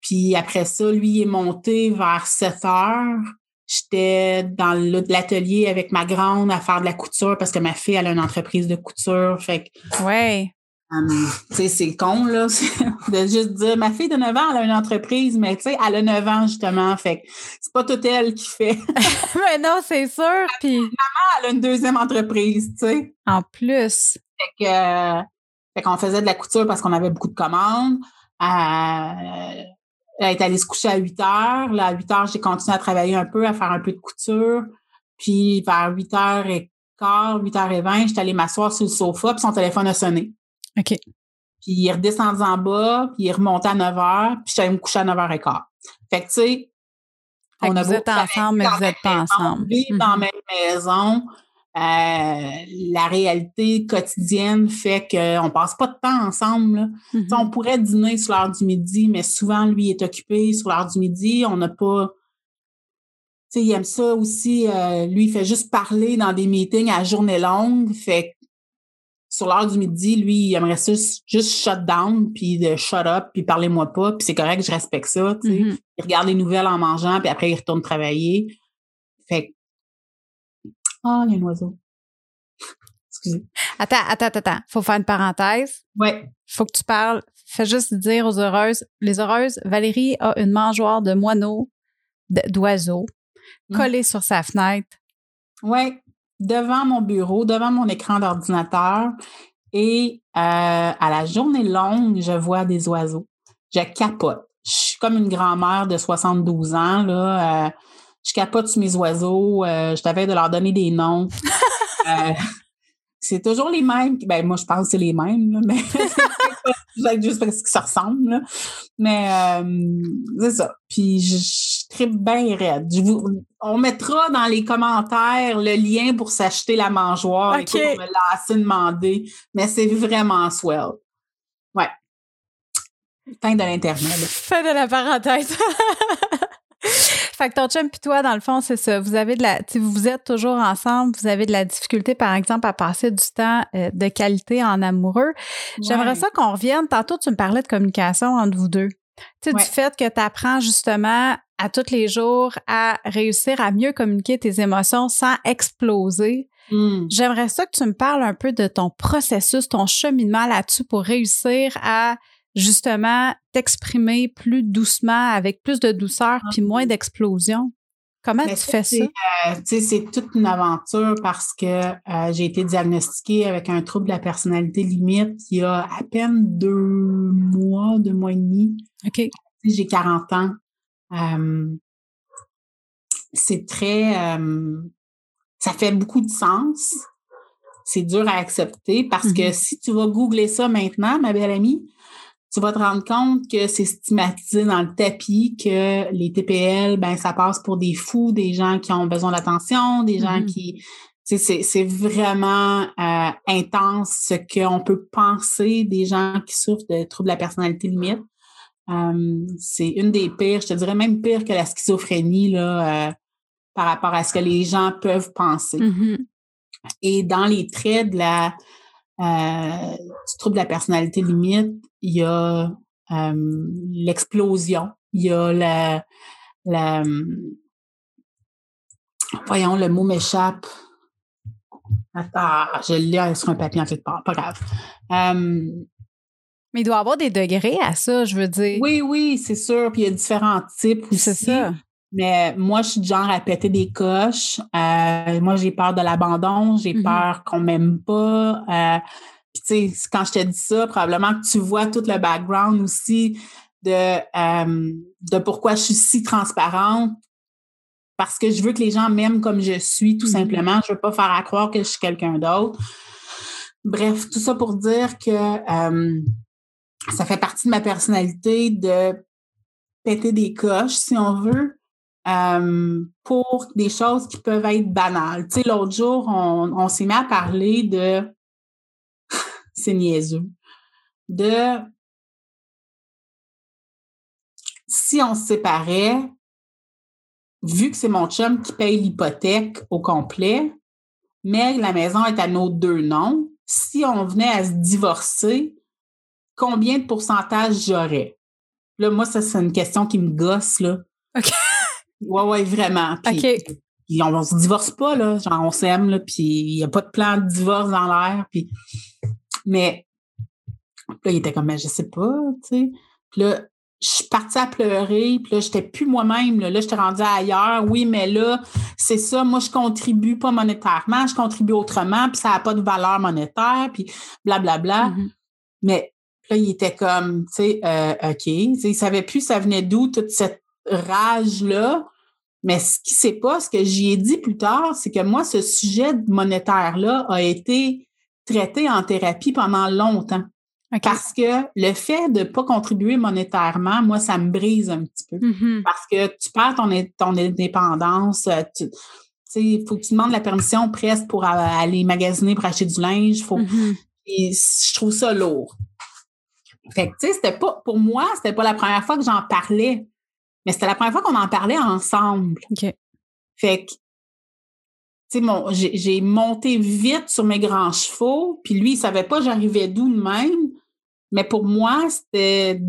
puis après ça, lui est monté vers 7 heures. J'étais dans l'atelier avec ma grande à faire de la couture parce que ma fille, elle a une entreprise de couture. Fait que, ouais. Sais, c'est con, là, de juste dire, ma fille de 9 ans, elle a une entreprise, mais tu sais, elle a 9 ans, justement, fait c'est pas toute elle qui fait. mais non, c'est sûr, puis... Maman, elle a une deuxième entreprise, tu sais. En plus. Fait que, fait qu'on faisait de la couture parce qu'on avait beaucoup de commandes. Euh, elle est allée se coucher à 8 heures. Là, à 8 heures, j'ai continué à travailler un peu, à faire un peu de couture. Puis, vers 8 h et quart, 8 h 20, j'étais allée m'asseoir sur le sofa, puis son téléphone a sonné. OK. Puis il est redescendu en bas, puis il est remonté à 9 h, puis j'allais me coucher à 9 h 15. Fait que, tu sais, on a vous êtes ensemble, mais vous n'êtes pas ensemble. Vivre dans la mm-hmm. même maison, euh, la réalité quotidienne fait qu'on passe pas de temps ensemble. Mm-hmm. On pourrait dîner sur l'heure du midi, mais souvent, lui est occupé sur l'heure du midi. On n'a pas... Tu sais, il aime ça aussi. Euh, lui, il fait juste parler dans des meetings à journée longue. Fait sur l'heure du midi, lui, il aimerait juste, juste shut down, puis de shut up, puis parlez-moi pas, puis c'est correct, je respecte ça. Tu sais. Mm-hmm. Il regarde les nouvelles en mangeant, puis après, il retourne travailler. Fait Ah, oh, il y a un oiseau. Excusez. Attends, attends, attends. Faut faire une parenthèse. Ouais. Faut que tu parles. Fais juste dire aux heureuses. Les heureuses, Valérie a une mangeoire de moineaux, d'oiseaux, mm. collée sur sa fenêtre. Ouais devant mon bureau, devant mon écran d'ordinateur et euh, à la journée longue, je vois des oiseaux. Je capote. Je suis comme une grand-mère de 72 ans. Là, euh, je capote sur mes oiseaux. Euh, je t'avais de leur donner des noms. c'est toujours les mêmes. Ben, moi, je pense que c'est les mêmes, mais juste parce que ça ressemble. Mais c'est ça. Puis je très bien raide. on mettra dans les commentaires le lien pour s'acheter la mangeoire. Écoute, on me l'a assez demandé, mais c'est vraiment swell. Ouais. Fin de l'Internet. Fin de la parenthèse. fait que ton chum puis toi, dans le fond, c'est ça. Vous avez de la, vous êtes toujours ensemble, vous avez de la difficulté, par exemple, à passer du temps euh, de qualité en amoureux. J'aimerais ça qu'on revienne. Tantôt, tu me parlais de communication entre vous deux. Tu sais, du fait que tu apprends justement à tous les jours à réussir à mieux communiquer tes émotions sans exploser. Hmm. J'aimerais ça que tu me parles un peu de ton processus, ton cheminement là-dessus pour réussir à justement t'exprimer plus doucement, avec plus de douceur, puis moins d'explosion. Comment tu fais ça? Euh, c'est toute une aventure parce que euh, j'ai été diagnostiquée avec un trouble de la personnalité limite il y a à peine deux mois, deux mois et demi. OK. J'ai 40 ans. C'est très... ça fait beaucoup de sens. C'est dur à accepter parce que mm-hmm. si tu vas googler ça maintenant, ma belle amie, tu vas te rendre compte que c'est stigmatisé dans le tapis, que les TPL, ben ça passe pour des fous, des gens qui ont besoin d'attention, des gens mm-hmm. qui... C'est vraiment euh, intense ce qu'on peut penser des gens qui souffrent de troubles de la personnalité limite. C'est une des pires, je te dirais même pire que la schizophrénie là, euh, par rapport à ce que les gens peuvent penser. Mm-hmm. Et dans les traits de la euh, du trouble de la personnalité limite, il y a euh, l'explosion, il y a la, la voyons, le mot m'échappe. Attends, je l'ai sur un papier en fait pas, pas grave. Mais il doit y avoir des degrés à ça, je veux dire. Oui, oui, c'est sûr. Puis il y a différents types aussi. C'est ça. Mais moi, je suis du genre à péter des coches. Euh, moi, j'ai peur de l'abandon, j'ai mm-hmm. peur qu'on m'aime pas. Euh, puis tu sais, quand je te dis ça, probablement que tu vois tout le background aussi de, euh, de pourquoi je suis si transparente. Parce que je veux que les gens m'aiment comme je suis, tout mm-hmm. simplement. Je veux pas faire à croire que je suis quelqu'un d'autre. Bref, tout ça pour dire que ça fait partie de ma personnalité de péter des coches, si on veut, euh, pour des choses qui peuvent être banales. Tu sais, l'autre jour, on, s'est mis à parler de, c'est niaiseux, de si on se séparait, vu que c'est mon chum qui paye l'hypothèque au complet, mais la maison est à nos deux noms, si on venait à se divorcer, combien de pourcentage j'aurais? Là, moi, ça, c'est une question qui me gosse, là. OK. Oui, oui, vraiment. Puis, on, ne se divorce pas, là. Genre, on s'aime, là, puis il n'y a pas de plan de divorce dans l'air. Puis... Mais là, il était comme, mais je sais pas, tu sais. Puis là, je suis partie à pleurer, puis là, j'étais plus moi-même. Là, là j'étais rendue ailleurs. Oui, mais là, c'est ça. Moi, je contribue pas monétairement, je contribue autrement, puis ça n'a pas de valeur monétaire, puis blablabla. Bla, bla. Mm-hmm. Mais là, il était comme, tu sais, euh, OK. il savait plus ça venait d'où toute cette rage-là. Mais ce qui sait pas, ce que j'y ai dit plus tard, c'est que moi, ce sujet monétaire-là a été traité en thérapie pendant longtemps. Parce que le fait de ne pas contribuer monétairement, moi, ça me brise un petit peu. Mm-hmm. Parce que tu perds ton, ton indépendance. Euh, il faut que tu demandes la permission presque pour aller magasiner pour acheter du linge. Faut, mm-hmm. et je trouve ça lourd. Fait que, tu sais, c'était pas, pour moi, c'était pas la première fois que j'en parlais. Mais c'était la première fois qu'on en parlait ensemble. Fait que, tu sais, j'ai monté vite sur mes grands chevaux, puis lui, il savait pas j'arrivais d'où de même. Mais pour moi, c'était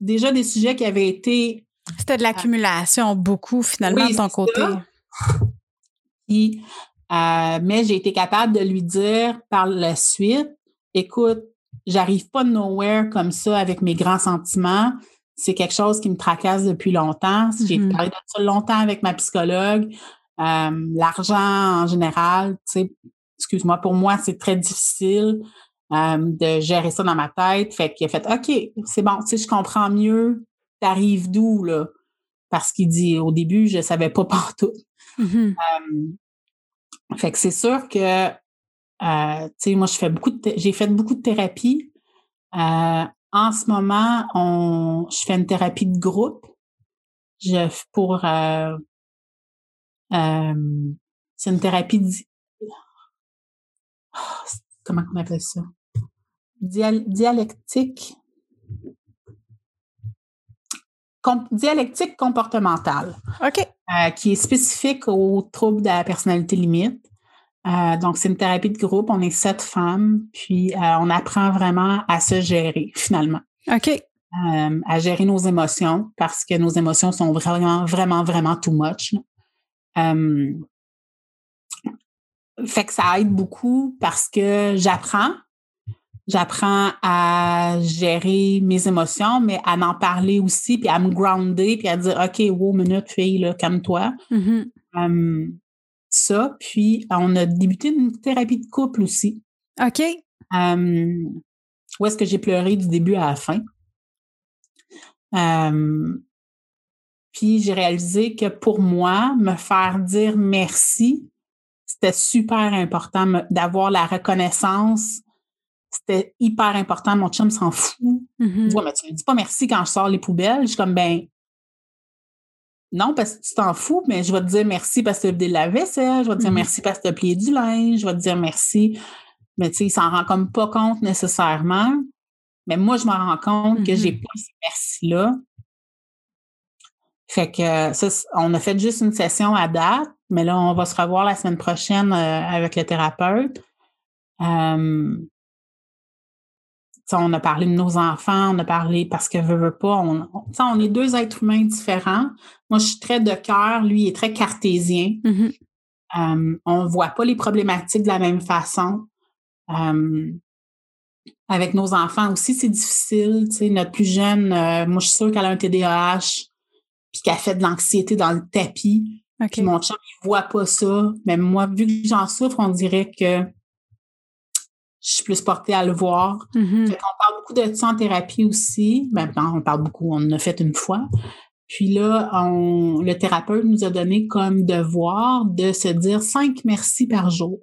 déjà des sujets qui avaient été. C'était de l'accumulation beaucoup, finalement, de ton côté. Euh, mais j'ai été capable de lui dire par la suite écoute, j'arrive pas de nowhere comme ça avec mes grands sentiments c'est quelque chose qui me tracasse depuis longtemps. J'ai mm-hmm. parlé de ça longtemps avec ma psychologue. Euh, l'argent en général, tu sais, excuse-moi, pour moi, c'est très difficile euh, de gérer ça dans ma tête. Fait qu'il a fait OK, c'est bon, tu sais, je comprends mieux. T'arrives d'où, là? Parce qu'il dit au début, je savais pas partout. Mm-hmm. Euh, fait que c'est sûr que tu sais, moi, je fais beaucoup j'ai fait beaucoup de thérapie. En ce moment, on, je fais une thérapie de groupe. Je, pour euh, euh, c'est une thérapie comment on appelle ça? dialectique. dialectique comportementale. OK. Euh, qui est spécifique aux troubles de la personnalité limite. Euh, donc, c'est une thérapie de groupe. On est sept femmes, puis euh, on apprend vraiment à se gérer finalement. OK. Euh, à gérer nos émotions parce que nos émotions sont vraiment, vraiment, vraiment too much. fait que ça aide beaucoup parce que j'apprends. J'apprends à gérer mes émotions, mais à en parler aussi, puis à me grounder, puis à dire OK, wow, minute, fille, calme-toi. Mhm. Hum, ça. Puis on a débuté une thérapie de couple aussi. OK. Hum, où est-ce que j'ai pleuré du début à la fin? Hum, puis j'ai réalisé que pour moi, me faire dire merci, c'était super important d'avoir la reconnaissance. C'était hyper important. Mon chum s'en fout. Mhm. mais tu me dis pas merci quand je sors les poubelles. Je suis comme, ben, non, parce que tu t'en fous, mais je vais te dire merci parce que tu as vidé la vaisselle. Je vais te dire Mhm. merci parce que tu as plié du linge. Je vais te dire merci. Mais tu sais, il s'en rend comme pas compte nécessairement. Mais moi, je me rends compte que Mhm. j'ai pas ce merci-là. Fait que ça, on a fait juste une session à date, mais là, on va se revoir la semaine prochaine euh, avec le thérapeute. Euh, tu sais, on a parlé de nos enfants, on a parlé parce que veut, veut pas, on, on, on est deux êtres humains différents. Moi, je suis très de cœur, lui il est très cartésien. Mhm. Euh, on ne voit pas les problématiques de la même façon. Euh, avec nos enfants aussi, c'est difficile. Tu sais, notre plus jeune, euh, moi, je suis sûre qu'elle a un TDAH, puis qu'elle fait de l'anxiété dans le tapis. OK. Puis mon chum, il voit pas ça. Mais moi, vu que j'en souffre, on dirait que je suis plus portée à le voir. Mhm. Fait qu'on parle beaucoup de ça en thérapie aussi. Non, on parle beaucoup, on en a fait une fois. Puis là, on, le thérapeute nous a donné comme devoir de se dire cinq merci par jour.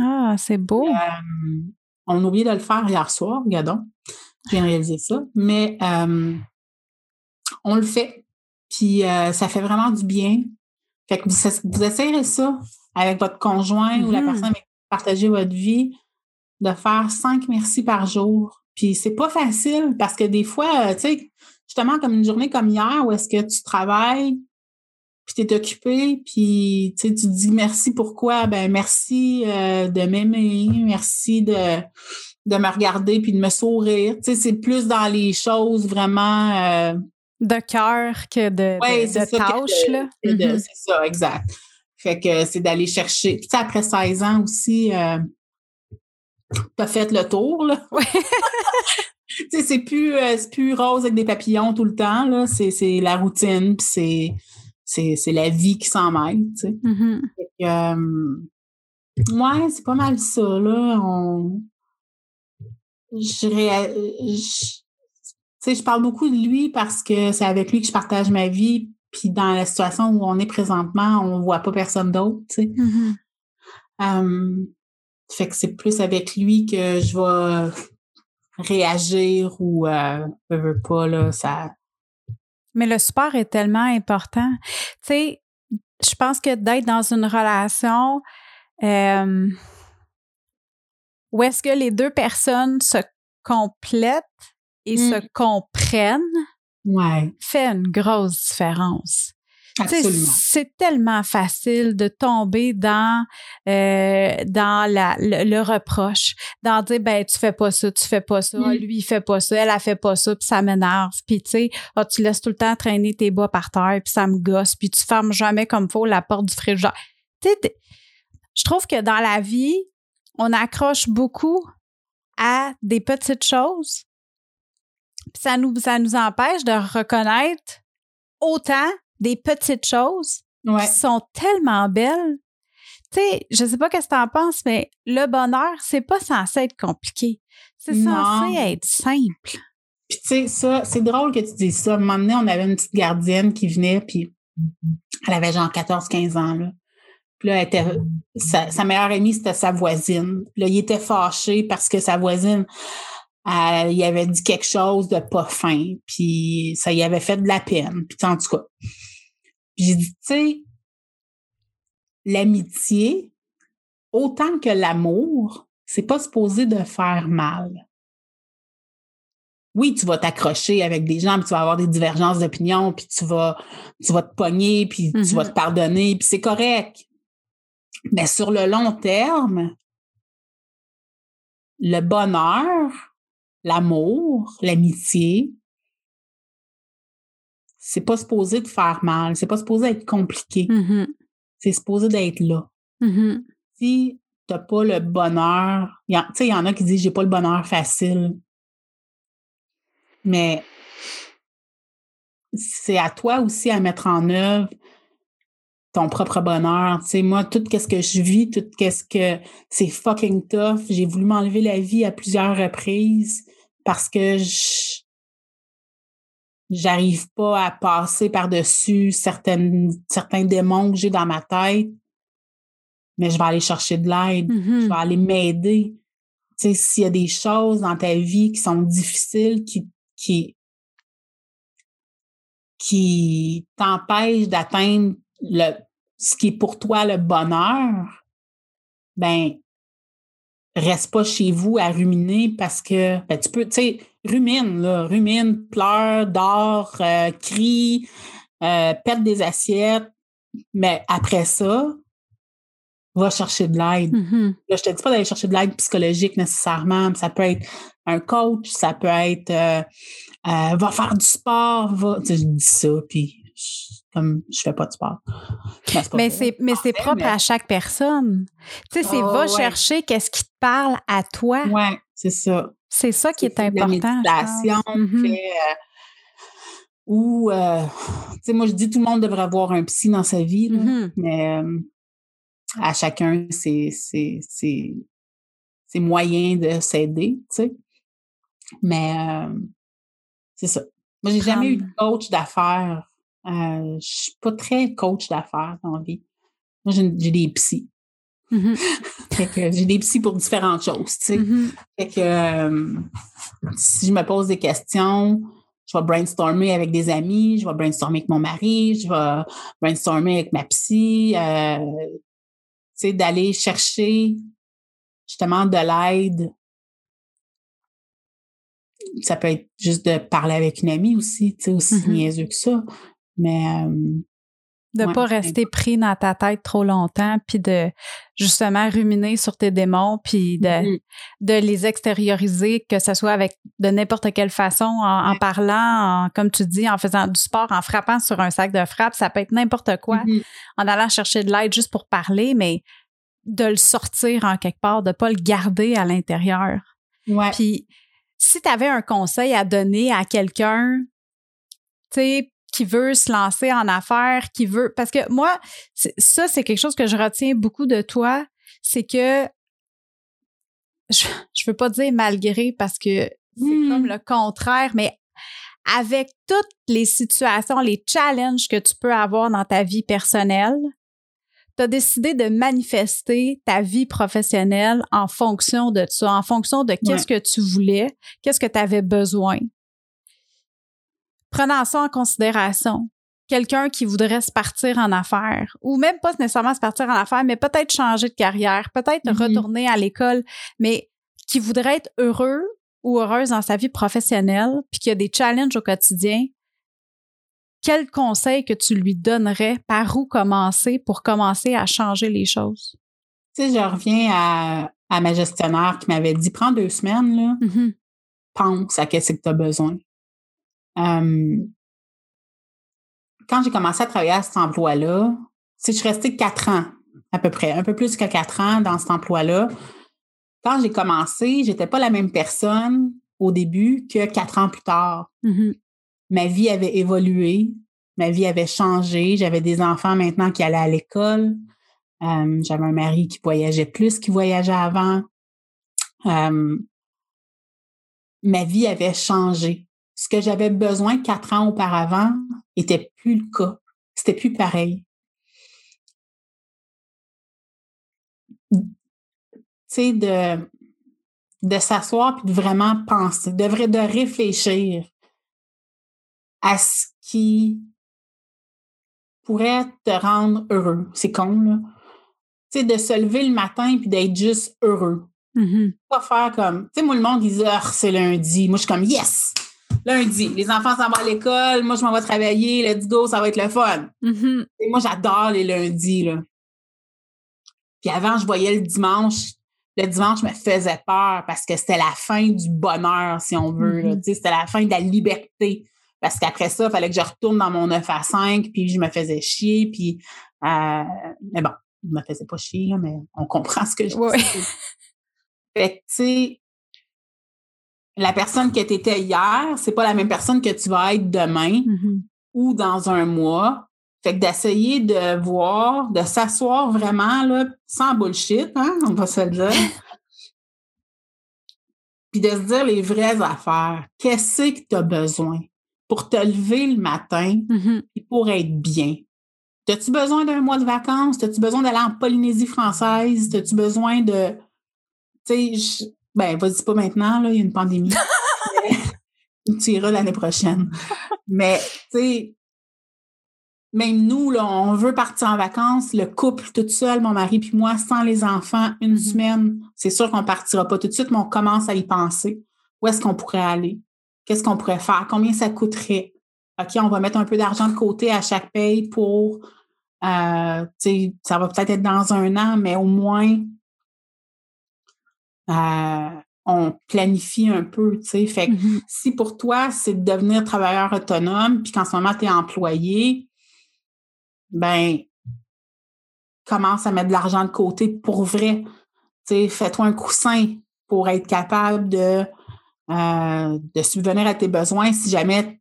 Ah, c'est beau. Euh, on a oublié de le faire hier soir, regardons. Je viens de réaliser ça. Mais euh, on le fait. Puis euh, ça fait vraiment du bien. Fait que vous, vous essayerez ça avec votre conjoint ou la Mhm. personne avec qui vous partagez votre vie, de faire cinq merci par jour. Puis c'est pas facile parce que des fois, euh, tu sais, justement comme une journée comme hier où est-ce que tu travailles, puis tu es occupé, puis tu te dis merci pourquoi? Ben merci euh, de m'aimer, merci de, de me regarder puis de me sourire. Tu sais, c'est plus dans les choses vraiment euh, De cœur que de, Ouais, de, de tâches, là. Mhm. C'est ça, exact. Fait que c'est d'aller chercher. Puis tu sais, après 16 ans aussi, euh, t'as fait le tour, là. C'est plus, euh, plus rose avec des papillons tout le temps, là. C'est, la routine, puis c'est, la vie qui s'en mêle, tu sais. Mhm. Que, euh, ouais, c'est pas mal ça, là. On, je, réa- je- tu sais, je parle beaucoup de lui parce que c'est avec lui que je partage ma vie. Puis dans la situation où on est présentement, on voit pas personne d'autre, tu sais. Mhm. Euh, fait que c'est plus avec lui que je vais réagir ou euh, veux, veux pas, là, ça. Mais le support est tellement important. Tu sais, je pense que d'être dans une relation euh, où est-ce que les deux personnes se complètent et Mm. se comprennent Ouais, fait une grosse différence. C'est tellement facile de tomber dans euh, dans la, le, le reproche, d'en dire ben tu fais pas ça, tu fais pas ça, Mm. lui il fait pas ça, elle a fait pas ça, puis ça m'énerve, puis tu sais, ah, tu laisses tout le temps traîner tes bas par terre, puis ça me gosse, puis tu fermes jamais comme faut la porte du frigidaire. Tu sais, je trouve que dans la vie, on accroche beaucoup à des petites choses. Puis ça nous ça nous empêche de reconnaître autant des petites choses Ouais. qui sont tellement belles. Tu sais, je sais pas qu'est-ce que t'en penses, mais le bonheur, c'est pas censé être compliqué. C'est censé être simple. Puis tu sais, ça, c'est drôle que tu dises ça. À un moment donné, on avait une petite gardienne qui venait, puis elle avait genre 14-15 ans, là. Puis là, elle était, sa, sa meilleure amie, c'était sa voisine. Là, il était fâché parce que sa voisine, elle, il avait dit quelque chose de pas fin, puis ça y avait fait de la peine. Puis en tout cas, Puis j'ai dit, tu sais, l'amitié, autant que l'amour, c'est pas supposé de faire mal. Oui, tu vas t'accrocher avec des gens, puis tu vas avoir des divergences d'opinion, puis tu vas, tu vas te pogner, puis tu vas te pardonner, puis c'est correct. Mais sur le long terme, le bonheur, l'amour, l'amitié, c'est pas supposé de faire mal, c'est pas supposé être compliqué, Mhm. c'est supposé d'être là. Mhm. Si t'as pas le bonheur. Tu sais, il y en a qui disent j'ai pas le bonheur facile. Mais c'est à toi aussi à mettre en œuvre ton propre bonheur. Tu sais, moi, tout ce que je vis, tout ce que c'est fucking tough. J'ai voulu m'enlever la vie à plusieurs reprises parce que je j'arrive pas à passer par-dessus certaines certains démons que j'ai dans ma tête. Mais je vais aller chercher de l'aide. Je Mm-hmm. vais aller m'aider. Tu sais, s'il y a des choses dans ta vie qui sont difficiles, qui, qui, qui t'empêchent d'atteindre le, ce qui est pour toi le bonheur, ben, reste pas chez vous à ruminer parce que, ben, tu peux, tu sais, rumine, là, rumine, pleure, dort, euh, crie, euh, pète des assiettes, mais après ça, va chercher de l'aide. Mhm. Là, je te dis pas d'aller chercher de l'aide psychologique nécessairement, ça peut être un coach, ça peut être euh, euh, va faire du sport, va. Tu sais, je dis ça, puis je, comme je fais pas de sport. Mais c'est mais c'est Parfait, propre mais- à chaque personne. Tu sais, c'est Oh, va ouais. chercher qu'est-ce qui te parle à toi. Ouais, c'est ça. C'est ça qui est la important. je méditation. Mhm. fais, euh, ou, euh, tu sais, moi, je dis tout le monde devrait avoir un psy dans sa vie, là, Mhm. mais euh, à chacun, c'est moyen de s'aider, tu sais. Mais c'est ça. Moi, j'ai jamais eu de coach d'affaires. Je suis pas très coach d'affaires dans la vie. Moi, j'ai des psys. Mhm. Fait que j'ai des psys pour différentes choses, tu sais. Mhm. Fait que euh, si je me pose des questions, je vais brainstormer avec des amis, je vais brainstormer avec mon mari, je vais brainstormer avec ma psy, euh, tu sais, d'aller chercher justement de l'aide. Ça peut être juste de parler avec une amie aussi, tu sais, aussi Mhm. niaiseux que ça. Mais euh, De Ouais, pas rester pris dans ta tête trop longtemps, puis de justement ruminer sur tes démons, puis de, de les extérioriser, que ce soit avec de n'importe quelle façon, en, parlant, en- comme tu dis, en faisant du sport, en frappant sur un sac de frappe, ça peut être n'importe quoi, Mhm. en allant chercher de l'aide juste pour parler, mais de le sortir en quelque part, de pas le garder à l'intérieur. ouais. Puis, si tu avais un conseil à donner à quelqu'un, tu sais, qui veut se lancer en affaires, qui veut. Parce que moi, ça, c'est quelque chose que je retiens beaucoup de toi, c'est que. Je, je veux pas dire malgré parce que c'est Hmm. comme le contraire, mais avec toutes les situations, les challenges que tu peux avoir dans ta vie personnelle, tu as décidé de manifester ta vie professionnelle en fonction de ça, en fonction de qu'est-ce que tu voulais, qu'est-ce que tu avais besoin. Prenant ça en considération, quelqu'un qui voudrait se partir en affaires, ou même pas nécessairement se partir en affaires, mais peut-être changer de carrière, peut-être Mhm. retourner à l'école, mais qui voudrait être heureux ou heureuse dans sa vie professionnelle, puis qui a des challenges au quotidien, quel conseil que tu lui donnerais, par où commencer pour commencer à changer les choses? Tu sais, je reviens à, à ma gestionnaire qui m'avait dit prends deux semaines, là, Mhm. pense à qu'est-ce que tu as besoin. Euh, quand j'ai commencé à travailler à cet emploi-là, sais, je suis restée quatre ans, à peu près, un peu plus que quatre ans dans cet emploi-là. Quand j'ai commencé, j'étais pas la même personne au début que quatre ans plus tard. Mhm. Ma vie avait évolué, ma vie avait changé. J'avais des enfants maintenant qui allaient à l'école. Euh, J'avais un mari qui voyageait plus qu'il voyageait avant. Euh, ma vie avait changé. Ce que j'avais besoin quatre ans auparavant était plus le cas. C'était plus pareil. Tu sais, de, de s'asseoir puis de vraiment penser, de, de réfléchir à ce qui pourrait te rendre heureux. C'est con, là. Tu sais, de se lever le matin puis d'être juste heureux Mhm. pas faire comme. Tu sais, moi, le monde, ils disent, ah, c'est lundi. Moi, je suis comme, yes! Lundi. Les enfants s'en vont à l'école. Moi, je m'en vais travailler. Let's go, ça va être le fun. Mhm. Et moi, j'adore les lundis, là. Puis avant, je voyais le dimanche. Le dimanche me faisait peur parce que c'était la fin du bonheur, si on veut. Mhm. Sais, C'était la fin de la liberté. Parce qu'après ça, il fallait que je retourne dans mon 9 à 5, puis je me faisais chier. Puis, euh, mais bon, il me faisait pas chier, mais on comprend ce que je Oui. dis. Fait que, tu sais, la personne que tu étais hier, c'est pas la même personne que tu vas être demain Mhm. ou dans un mois. Fait que d'essayer de voir, de s'asseoir vraiment, là, sans bullshit, hein, on va se le dire. Puis de se dire les vraies affaires. Qu'est-ce que tu as besoin pour te lever le matin Mhm. et pour être bien? As-tu besoin d'un mois de vacances? As-tu besoin d'aller en Polynésie française? As-tu besoin de. Tu sais, ben, vas-y pas maintenant, là, il y a une pandémie. Tu iras l'année prochaine. Mais, tu sais, même nous, là, on veut partir en vacances, le couple toute seule, mon mari puis moi, sans les enfants, une Mhm. semaine. C'est sûr qu'on partira pas tout de suite, mais on commence à y penser. Où est-ce qu'on pourrait aller? Qu'est-ce qu'on pourrait faire? Combien ça coûterait? OK, on va mettre un peu d'argent de côté à chaque paye pour, euh, tu sais, ça va peut-être être dans un an, mais au moins, euh, on planifie un peu, tu sais. Fait que Mhm. si pour toi, c'est de devenir travailleur autonome, puis qu'en ce moment, tu es employé, ben, commence à mettre de l'argent de côté pour vrai. Tu sais, fais-toi un coussin pour être capable de, euh, de subvenir à tes besoins si jamais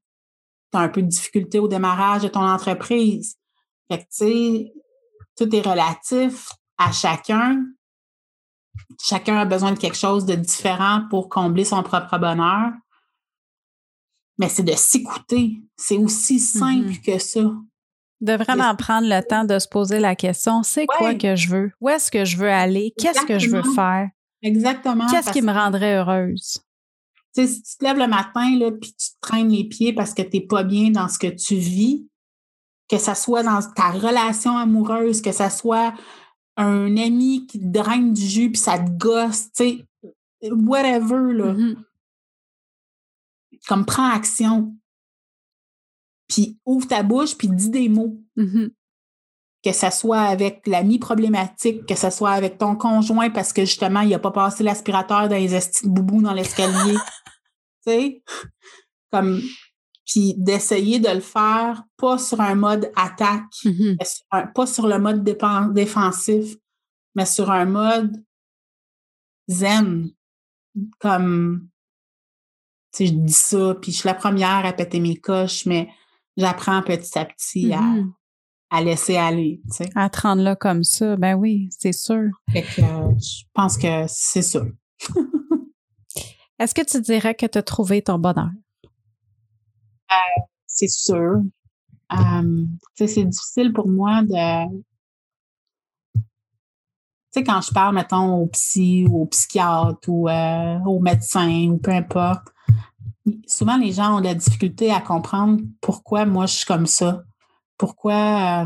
tu as un peu de difficulté au démarrage de ton entreprise. Fait que, tu sais, tout est relatif à chacun. Chacun a besoin de quelque chose de différent pour combler son propre bonheur. Mais c'est de s'écouter. C'est aussi simple Mhm. que ça. De vraiment prendre le temps de se poser la question, c'est quoi que je veux? Où est-ce que je veux aller? Qu'est-ce que je veux faire? Exactement. Qu'est-ce qui me rendrait heureuse? tu sais, si tu te lèves le matin là, puis tu te traînes les pieds parce que tu n'es pas bien dans ce que tu vis, que ça soit dans ta relation amoureuse, que ça soit un ami qui te draine du jus puis ça te gosse, tu sais, whatever, là. Mhm. Comme prends action. Puis ouvre ta bouche puis dis des mots. Mhm. que ce soit avec l'ami problématique, que ce soit avec ton conjoint parce que justement, il n'a pas passé l'aspirateur dans les estis de boubou dans l'escalier. tu sais? Comme, puis d'essayer de le faire pas sur un mode attaque, Mhm. mais sur un- pas sur le mode défensif, mais sur un mode zen. Comme, tu sais, je dis ça, puis je suis la première à péter mes coches, mais j'apprends petit à petit à, Mhm. à laisser aller, tu sais. À te rendre là comme ça, ben oui, c'est sûr. Fait que euh, je pense que c'est ça. Est-ce que tu dirais que tu as trouvé ton bonheur? C'est sûr. C'est difficile pour moi de. Tu sais, quand je parle, mettons, au psy ou au psychiatre ou euh, au médecin ou peu importe, souvent les gens ont de la difficulté à comprendre pourquoi moi je suis comme ça. Pourquoi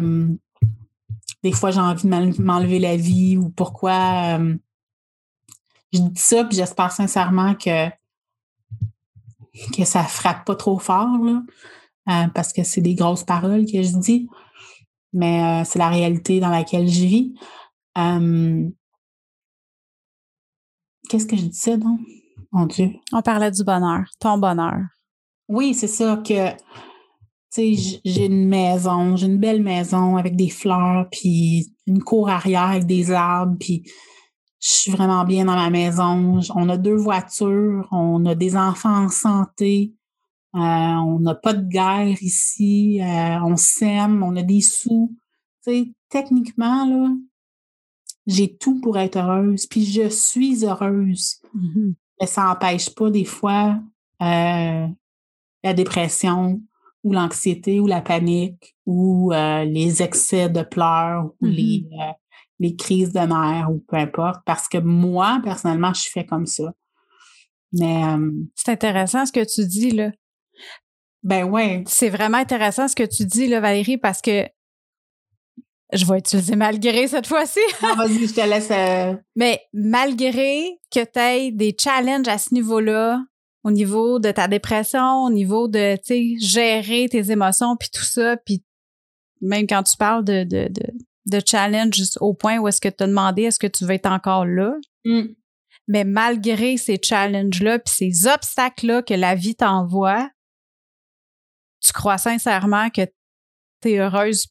des fois j'ai envie de m'en- m'enlever la vie ou pourquoi je dis ça, puis j'espère sincèrement que, que ça frappe pas trop fort, là, euh, parce que c'est des grosses paroles que je dis, mais euh, c'est la réalité dans laquelle je vis. Euh, Qu'est-ce que je disais, non? Mon Dieu. On parlait du bonheur, ton bonheur. Oui, c'est ça que, tu sais, j'ai une maison, j'ai une belle maison avec des fleurs, puis une cour arrière avec des arbres, puis je suis vraiment bien dans ma maison. On a deux voitures, on a des enfants en santé, euh, on n'a pas de guerre ici, euh, on s'aime, on a des sous. Tu sais, techniquement, là, j'ai tout pour être heureuse, puis je suis heureuse Mhm. mais ça n'empêche pas des fois euh, la dépression ou l'anxiété ou la panique ou euh, les excès de pleurs ou les, euh, les crises de nerfs ou peu importe, parce que moi, personnellement, je fais comme ça. Mais, euh, C'est intéressant ce que tu dis, là. ben ouais, C'est vraiment intéressant ce que tu dis, là, Valérie, parce que je vais utiliser malgré cette fois-ci. Non, vas-y, je te laisse. euh, Mais malgré que tu aies des challenges à ce niveau-là, au niveau de ta dépression, au niveau de, tu sais, gérer tes émotions, puis tout ça, puis même quand tu parles de, de, de, de challenge au point où est-ce que tu as demandé est-ce que tu veux être encore là, hmm, mais malgré ces challenges-là, puis ces obstacles-là que la vie t'envoie, tu crois sincèrement que tu es heureuse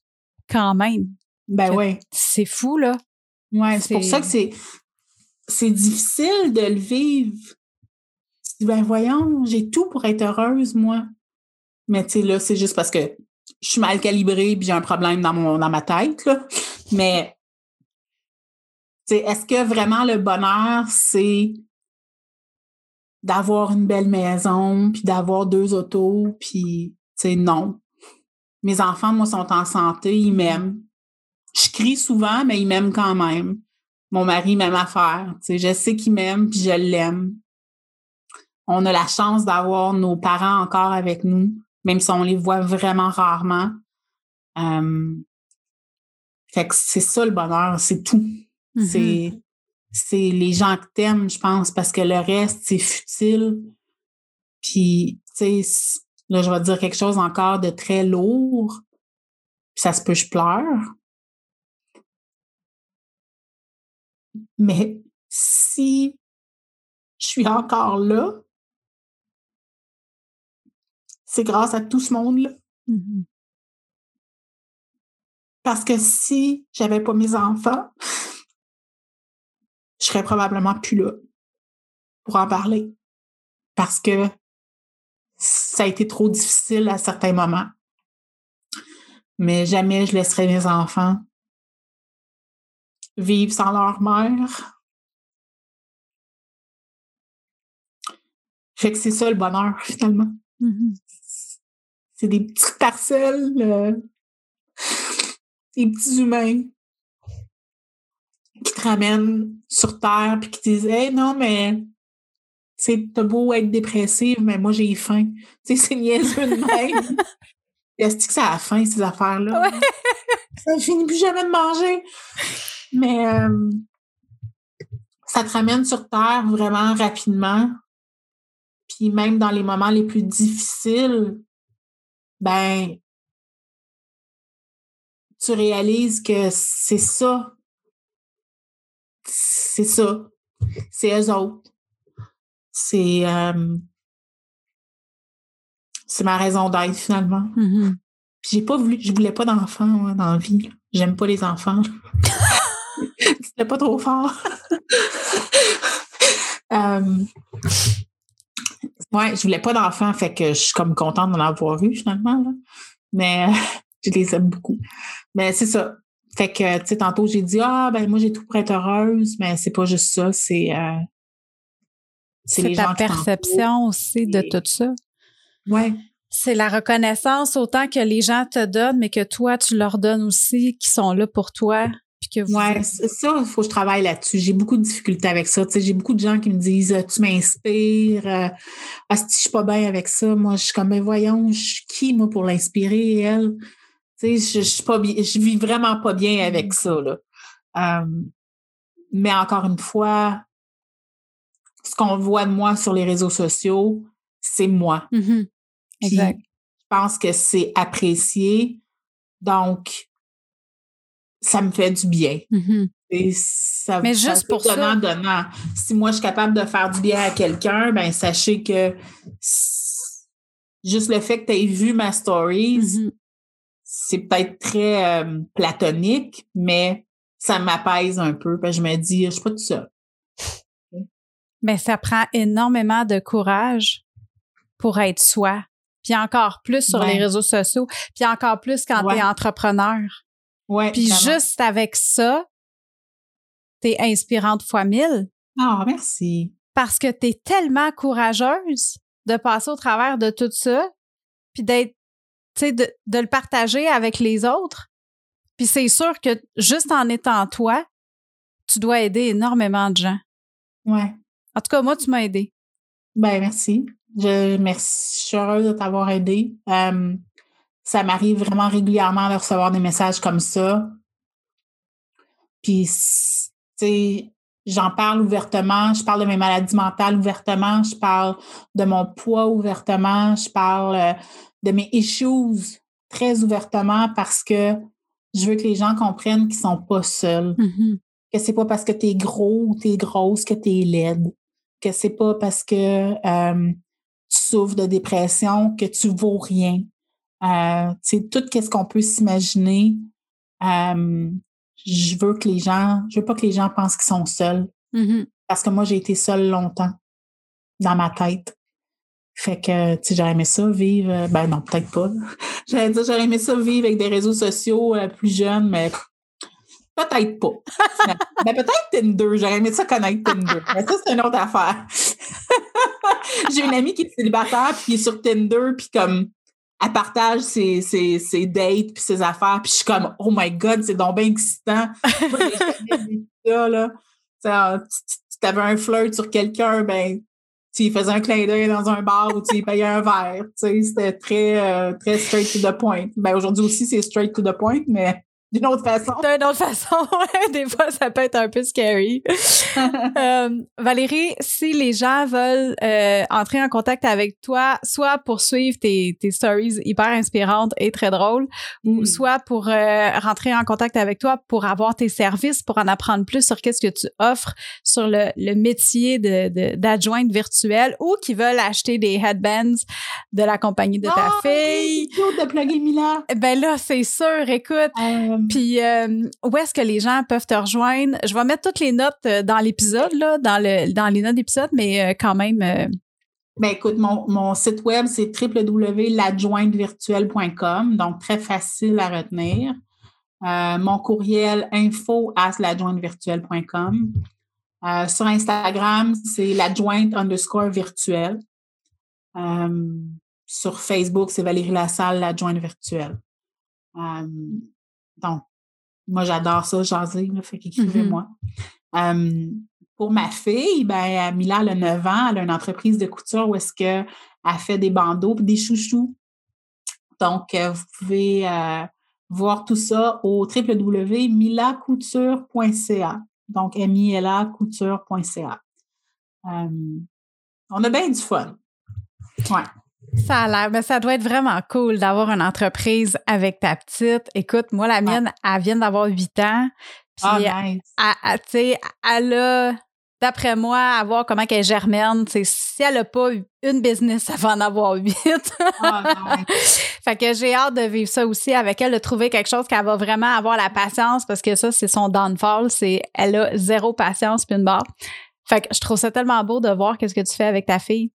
quand même. Ben oui. C'est fou, là. Ouais, c'est pour ça que c'est, c'est difficile de le vivre. Ben voyons, j'ai tout pour être heureuse, moi. Mais tu sais, là, c'est juste parce que je suis mal calibrée et j'ai un problème dans, mon, dans ma tête. Là. Mais est-ce que vraiment le bonheur, c'est d'avoir une belle maison, puis d'avoir deux autos, puis non. Mes enfants, moi, sont en santé, ils m'aiment. Je crie souvent, mais ils m'aiment quand même. Mon mari m'aime à faire. Je sais qu'il m'aime, puis je l'aime. On a la chance d'avoir nos parents encore avec nous, même si on les voit vraiment rarement. Euh, fait que c'est ça le bonheur, c'est tout. Mm-hmm. C'est c'est les gens que t'aimes, je pense, parce que le reste, c'est futile. Puis, tu sais, là, je vais dire quelque chose encore de très lourd. Puis ça se peut, je pleure. Mais si je suis encore là, c'est grâce à tout ce monde-là. Mm-hmm. Parce que si j'avais pas mes enfants, je serais probablement plus là pour en parler. Parce que ça a été trop difficile à certains moments. Mais jamais je laisserai mes enfants vivre sans leur mère. Fait que c'est ça le bonheur, finalement. Mm-hmm. C'est des petites parcelles, euh, des petits humains qui te ramènent sur Terre puis qui te disent Hey, non, mais t'as beau être dépressive, mais moi j'ai faim. Tu sais, c'est niaiseux de même. Est-ce que ça a faim, ces affaires-là? Ça finit plus jamais de manger. Mais euh, ça te ramène sur Terre vraiment rapidement. Puis même dans les moments les plus difficiles, ben, tu réalises que c'est ça c'est ça. C'est eux autres. C'est euh, c'est ma raison d'être finalement. Mm-hmm. J'ai pas voulu, je voulais pas d'enfants dans la vie. J'aime pas les enfants. C'était pas trop fort. ouais, je voulais pas d'enfants, fait que je suis comme contente d'en avoir eu finalement. Mais je les aime beaucoup. Mais c'est ça. Fait que, tu sais, tantôt, j'ai dit, ah, ben, moi, j'ai tout pour être heureuse, mais c'est pas juste ça, c'est. Euh, c'est ta perception aussi de tout ça. Ouais. C'est la reconnaissance autant que les gens te donnent, mais que toi, tu leur donnes aussi, qui sont là pour toi. Que Ouais, ça, il faut que je travaille là-dessus. J'ai beaucoup de difficultés avec ça. Tu sais, j'ai beaucoup de gens qui me disent Tu m'inspires. Euh, ah, si je suis pas bien avec ça, moi, je suis comme, mais voyons, je suis qui, moi, pour l'inspirer, elle? Tu sais, je, je, pas je vis vraiment pas bien avec mmh. ça. Là. mais encore une fois, ce qu'on voit de moi sur les réseaux sociaux, c'est moi. Mmh exact. Je pense que c'est apprécié. Donc, ça me fait du bien. Mmh Et ça, Mais juste pour donnant, donnant. Si moi, je suis capable de faire du bien à quelqu'un, ben sachez que juste le fait que tu aies vu ma stories, c'est peut-être très euh, platonique, mais ça m'apaise un peu. je me dis, je suis pas tout seul. Mais ça prend énormément de courage pour être soi. Puis encore plus sur les réseaux sociaux, puis encore plus quand tu es entrepreneur. Ouais, puis juste avec ça, tu es inspirante fois mille. Ah, merci. Parce que tu es tellement courageuse de passer au travers de tout ça, puis d'être de, de le partager avec les autres. Puis c'est sûr que juste en étant toi, tu dois aider énormément de gens. Ouais. En tout cas, moi, tu m'as aidé. Ben merci. Je, merci. Je suis heureuse de t'avoir aidé. Ça m'arrive vraiment régulièrement de recevoir des messages comme ça. Puis, tu sais, j'en parle ouvertement. Je parle de mes maladies mentales ouvertement. Je parle de mon poids ouvertement. Je parle euh, de mes issues très ouvertement parce que je veux que les gens comprennent qu'ils sont pas seuls. Mm-hmm. Que c'est pas parce que tu es gros ou tu es grosse que tu es laide. Que c'est pas parce que euh, tu souffres de dépression que tu vaux rien. Euh, tout ce qu'on peut s'imaginer, Euh, je veux que les gens, je veux pas que les gens pensent qu'ils sont seuls. Mm-hmm. Parce que moi, j'ai été seule longtemps dans ma tête. Fait que, tu sais, j'aurais aimé ça vivre. euh, Ben non, peut-être pas. J'allais dire, j'aurais aimé ça vivre avec des réseaux sociaux euh, plus jeunes, mais peut-être pas. ben peut-être Tinder. J'aurais aimé ça connaître Tinder. Mais ça, c'est une autre affaire. J'ai une amie qui est célibataire, puis qui est sur Tinder, puis comme, elle partage ses, ses, ses dates, puis ses affaires, puis je suis comme, oh my God, c'est donc bien excitant. Ça, là. Tu sais, ah, tu- tu- tu avais un flirt sur quelqu'un, ben, tu faisais un clin d'œil dans un bar ou tu payais un verre. C'était très, euh, très straight to the point. Ben, aujourd'hui aussi, c'est straight to the point, mais d'une autre façon. D'une autre façon, des fois, ça peut être un peu scary. Euh, Valérie, si les gens veulent euh, entrer en contact avec toi, soit pour suivre tes, tes stories hyper inspirantes et très drôles, ou Mm. soit pour euh, rentrer en contact avec toi pour avoir tes services, pour en apprendre plus sur qu'est-ce que tu offres sur le, le métier de, de- d'adjointe virtuelle, ou qui veulent acheter des headbands de la compagnie de ta Ah, fille. C'est de plugger Mila. Ben là, c'est sûr, écoute. Euh, Puis euh, où est-ce que les gens peuvent te rejoindre? Je vais mettre toutes les notes euh, dans l'épisode, là, dans le dans les notes d'épisode, mais euh, quand même. euh, Ben écoute, mon, mon site web, c'est www.ladjointevirtuelle.com, donc très facile à retenir. Euh, mon courriel info at ladjointevirtuelle.com. Euh, sur Instagram, c'est l'adjointe underscore virtuelle. Euh, sur Facebook, c'est Valérie Lassalle, l'adjointe virtuelle. Donc, moi, j'adore ça, jaser, là, fait qu'écrivez-moi. Euh, pour ma fille, ben, Mila, elle a 9 ans, elle a une entreprise de couture où est-ce qu'elle fait des bandeaux et des chouchous. Donc, euh, vous pouvez euh, voir tout ça au www.milacouture.ca. Donc, M-I-L-A couture.ca. Euh, on a bien du fun. Ouais. Ça a l'air, mais ça doit être vraiment cool d'avoir une entreprise avec ta petite. Écoute, moi, la mienne, elle vient d'avoir 8 ans. Puis, Ah, elle- nice. elle- elle- tu sais, elle a, d'après moi, à voir comment. Tu sais, si elle n'a pas une business, elle va en avoir huit. Ah, nice. fait que j'ai hâte de vivre ça aussi avec elle, de trouver quelque chose qu'elle va vraiment avoir la patience parce que ça, c'est son downfall. C'est, elle a zéro patience puis une barre. Fait que je trouve ça tellement beau de voir qu'est-ce que tu fais avec ta fille.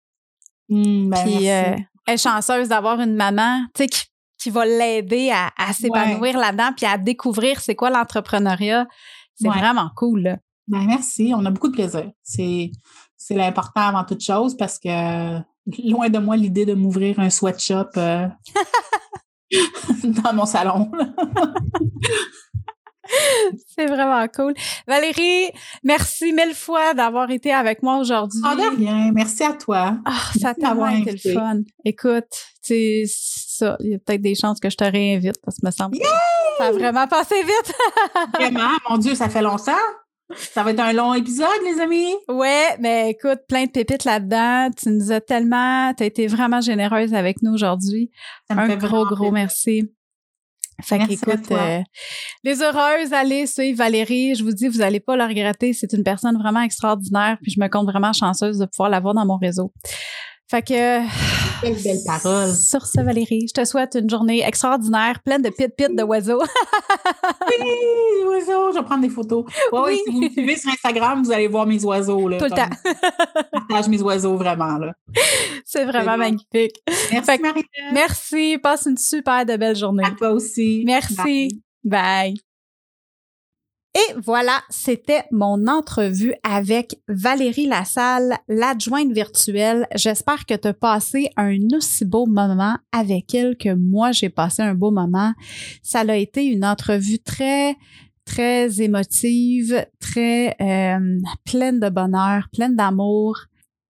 Hum, ben, Puis euh, elle est chanceuse d'avoir une maman, tu sais, qui, qui va l'aider à, à s'épanouir là-dedans puis à découvrir c'est quoi l'entrepreneuriat. C'est Ouais. vraiment cool. là. Ben, merci. On a beaucoup de plaisir. C'est, c'est l'important avant toute chose parce que loin de moi l'idée de m'ouvrir un sweatshop euh, dans mon salon. C'est vraiment cool. Valérie, merci mille fois d'avoir été avec moi aujourd'hui. Ah, de rien. Merci à toi. Ah, ça a Merci de m'avoir tellement été le fun. Écoute, tu sais, ça, il y a peut-être des chances que je te réinvite parce que me semble que ça a vraiment passé vite. Vraiment, mon Dieu, ça fait longtemps. Ça va être un long épisode, les amis. ouais, mais écoute, plein de pépites là-dedans. Tu nous as tellement, tu as été vraiment généreuse avec nous aujourd'hui. Un gros, gros plaisir. merci. Fait qu'écoute, euh, les heureuses, allez suivre Valérie. Je vous dis, vous allez pas la regretter. C'est une personne vraiment extraordinaire. Puis je me compte vraiment chanceuse de pouvoir l'avoir dans mon réseau. Fait que. Quelle belle parole. Sur ce, Valérie, je te souhaite une journée extraordinaire, pleine de pit-pit de oiseaux. Oui, oiseaux, je vais prendre des photos. Ouais, Oui. si vous me suivez sur Instagram, vous allez voir mes oiseaux. Là, Tout le temps. Je partage mes oiseaux vraiment. Là. C'est vraiment magnifique. Merci, Marie. Merci. Passe une super de belle journée. À toi aussi. Merci. Bye. Et voilà, c'était mon entrevue avec Valérie Lassalle, l'adjointe virtuelle. J'espère que tu as passé un aussi beau moment avec elle que moi, j'ai passé un beau moment. Ça a été une entrevue très, très émotive, très euh, pleine de bonheur, pleine d'amour.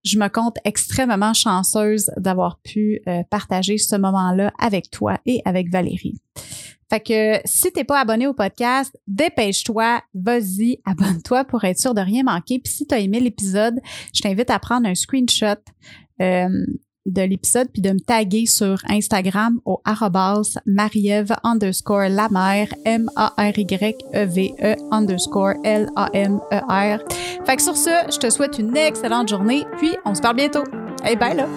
Je me compte extrêmement chanceuse d'avoir pu euh, partager ce moment-là avec toi et avec Valérie. Fait que si t'es pas abonné au podcast, dépêche-toi, vas-y, abonne-toi pour être sûr de rien manquer. Puis si t'as aimé l'épisode, je t'invite à prendre un screenshot euh, de l'épisode puis de me taguer sur Instagram au arrobas marieve underscore la M-A-R-Y-E-V-E underscore L-A-M-E-R. Fait que sur ce, je te souhaite une excellente journée puis on se parle bientôt. Hey, bye là!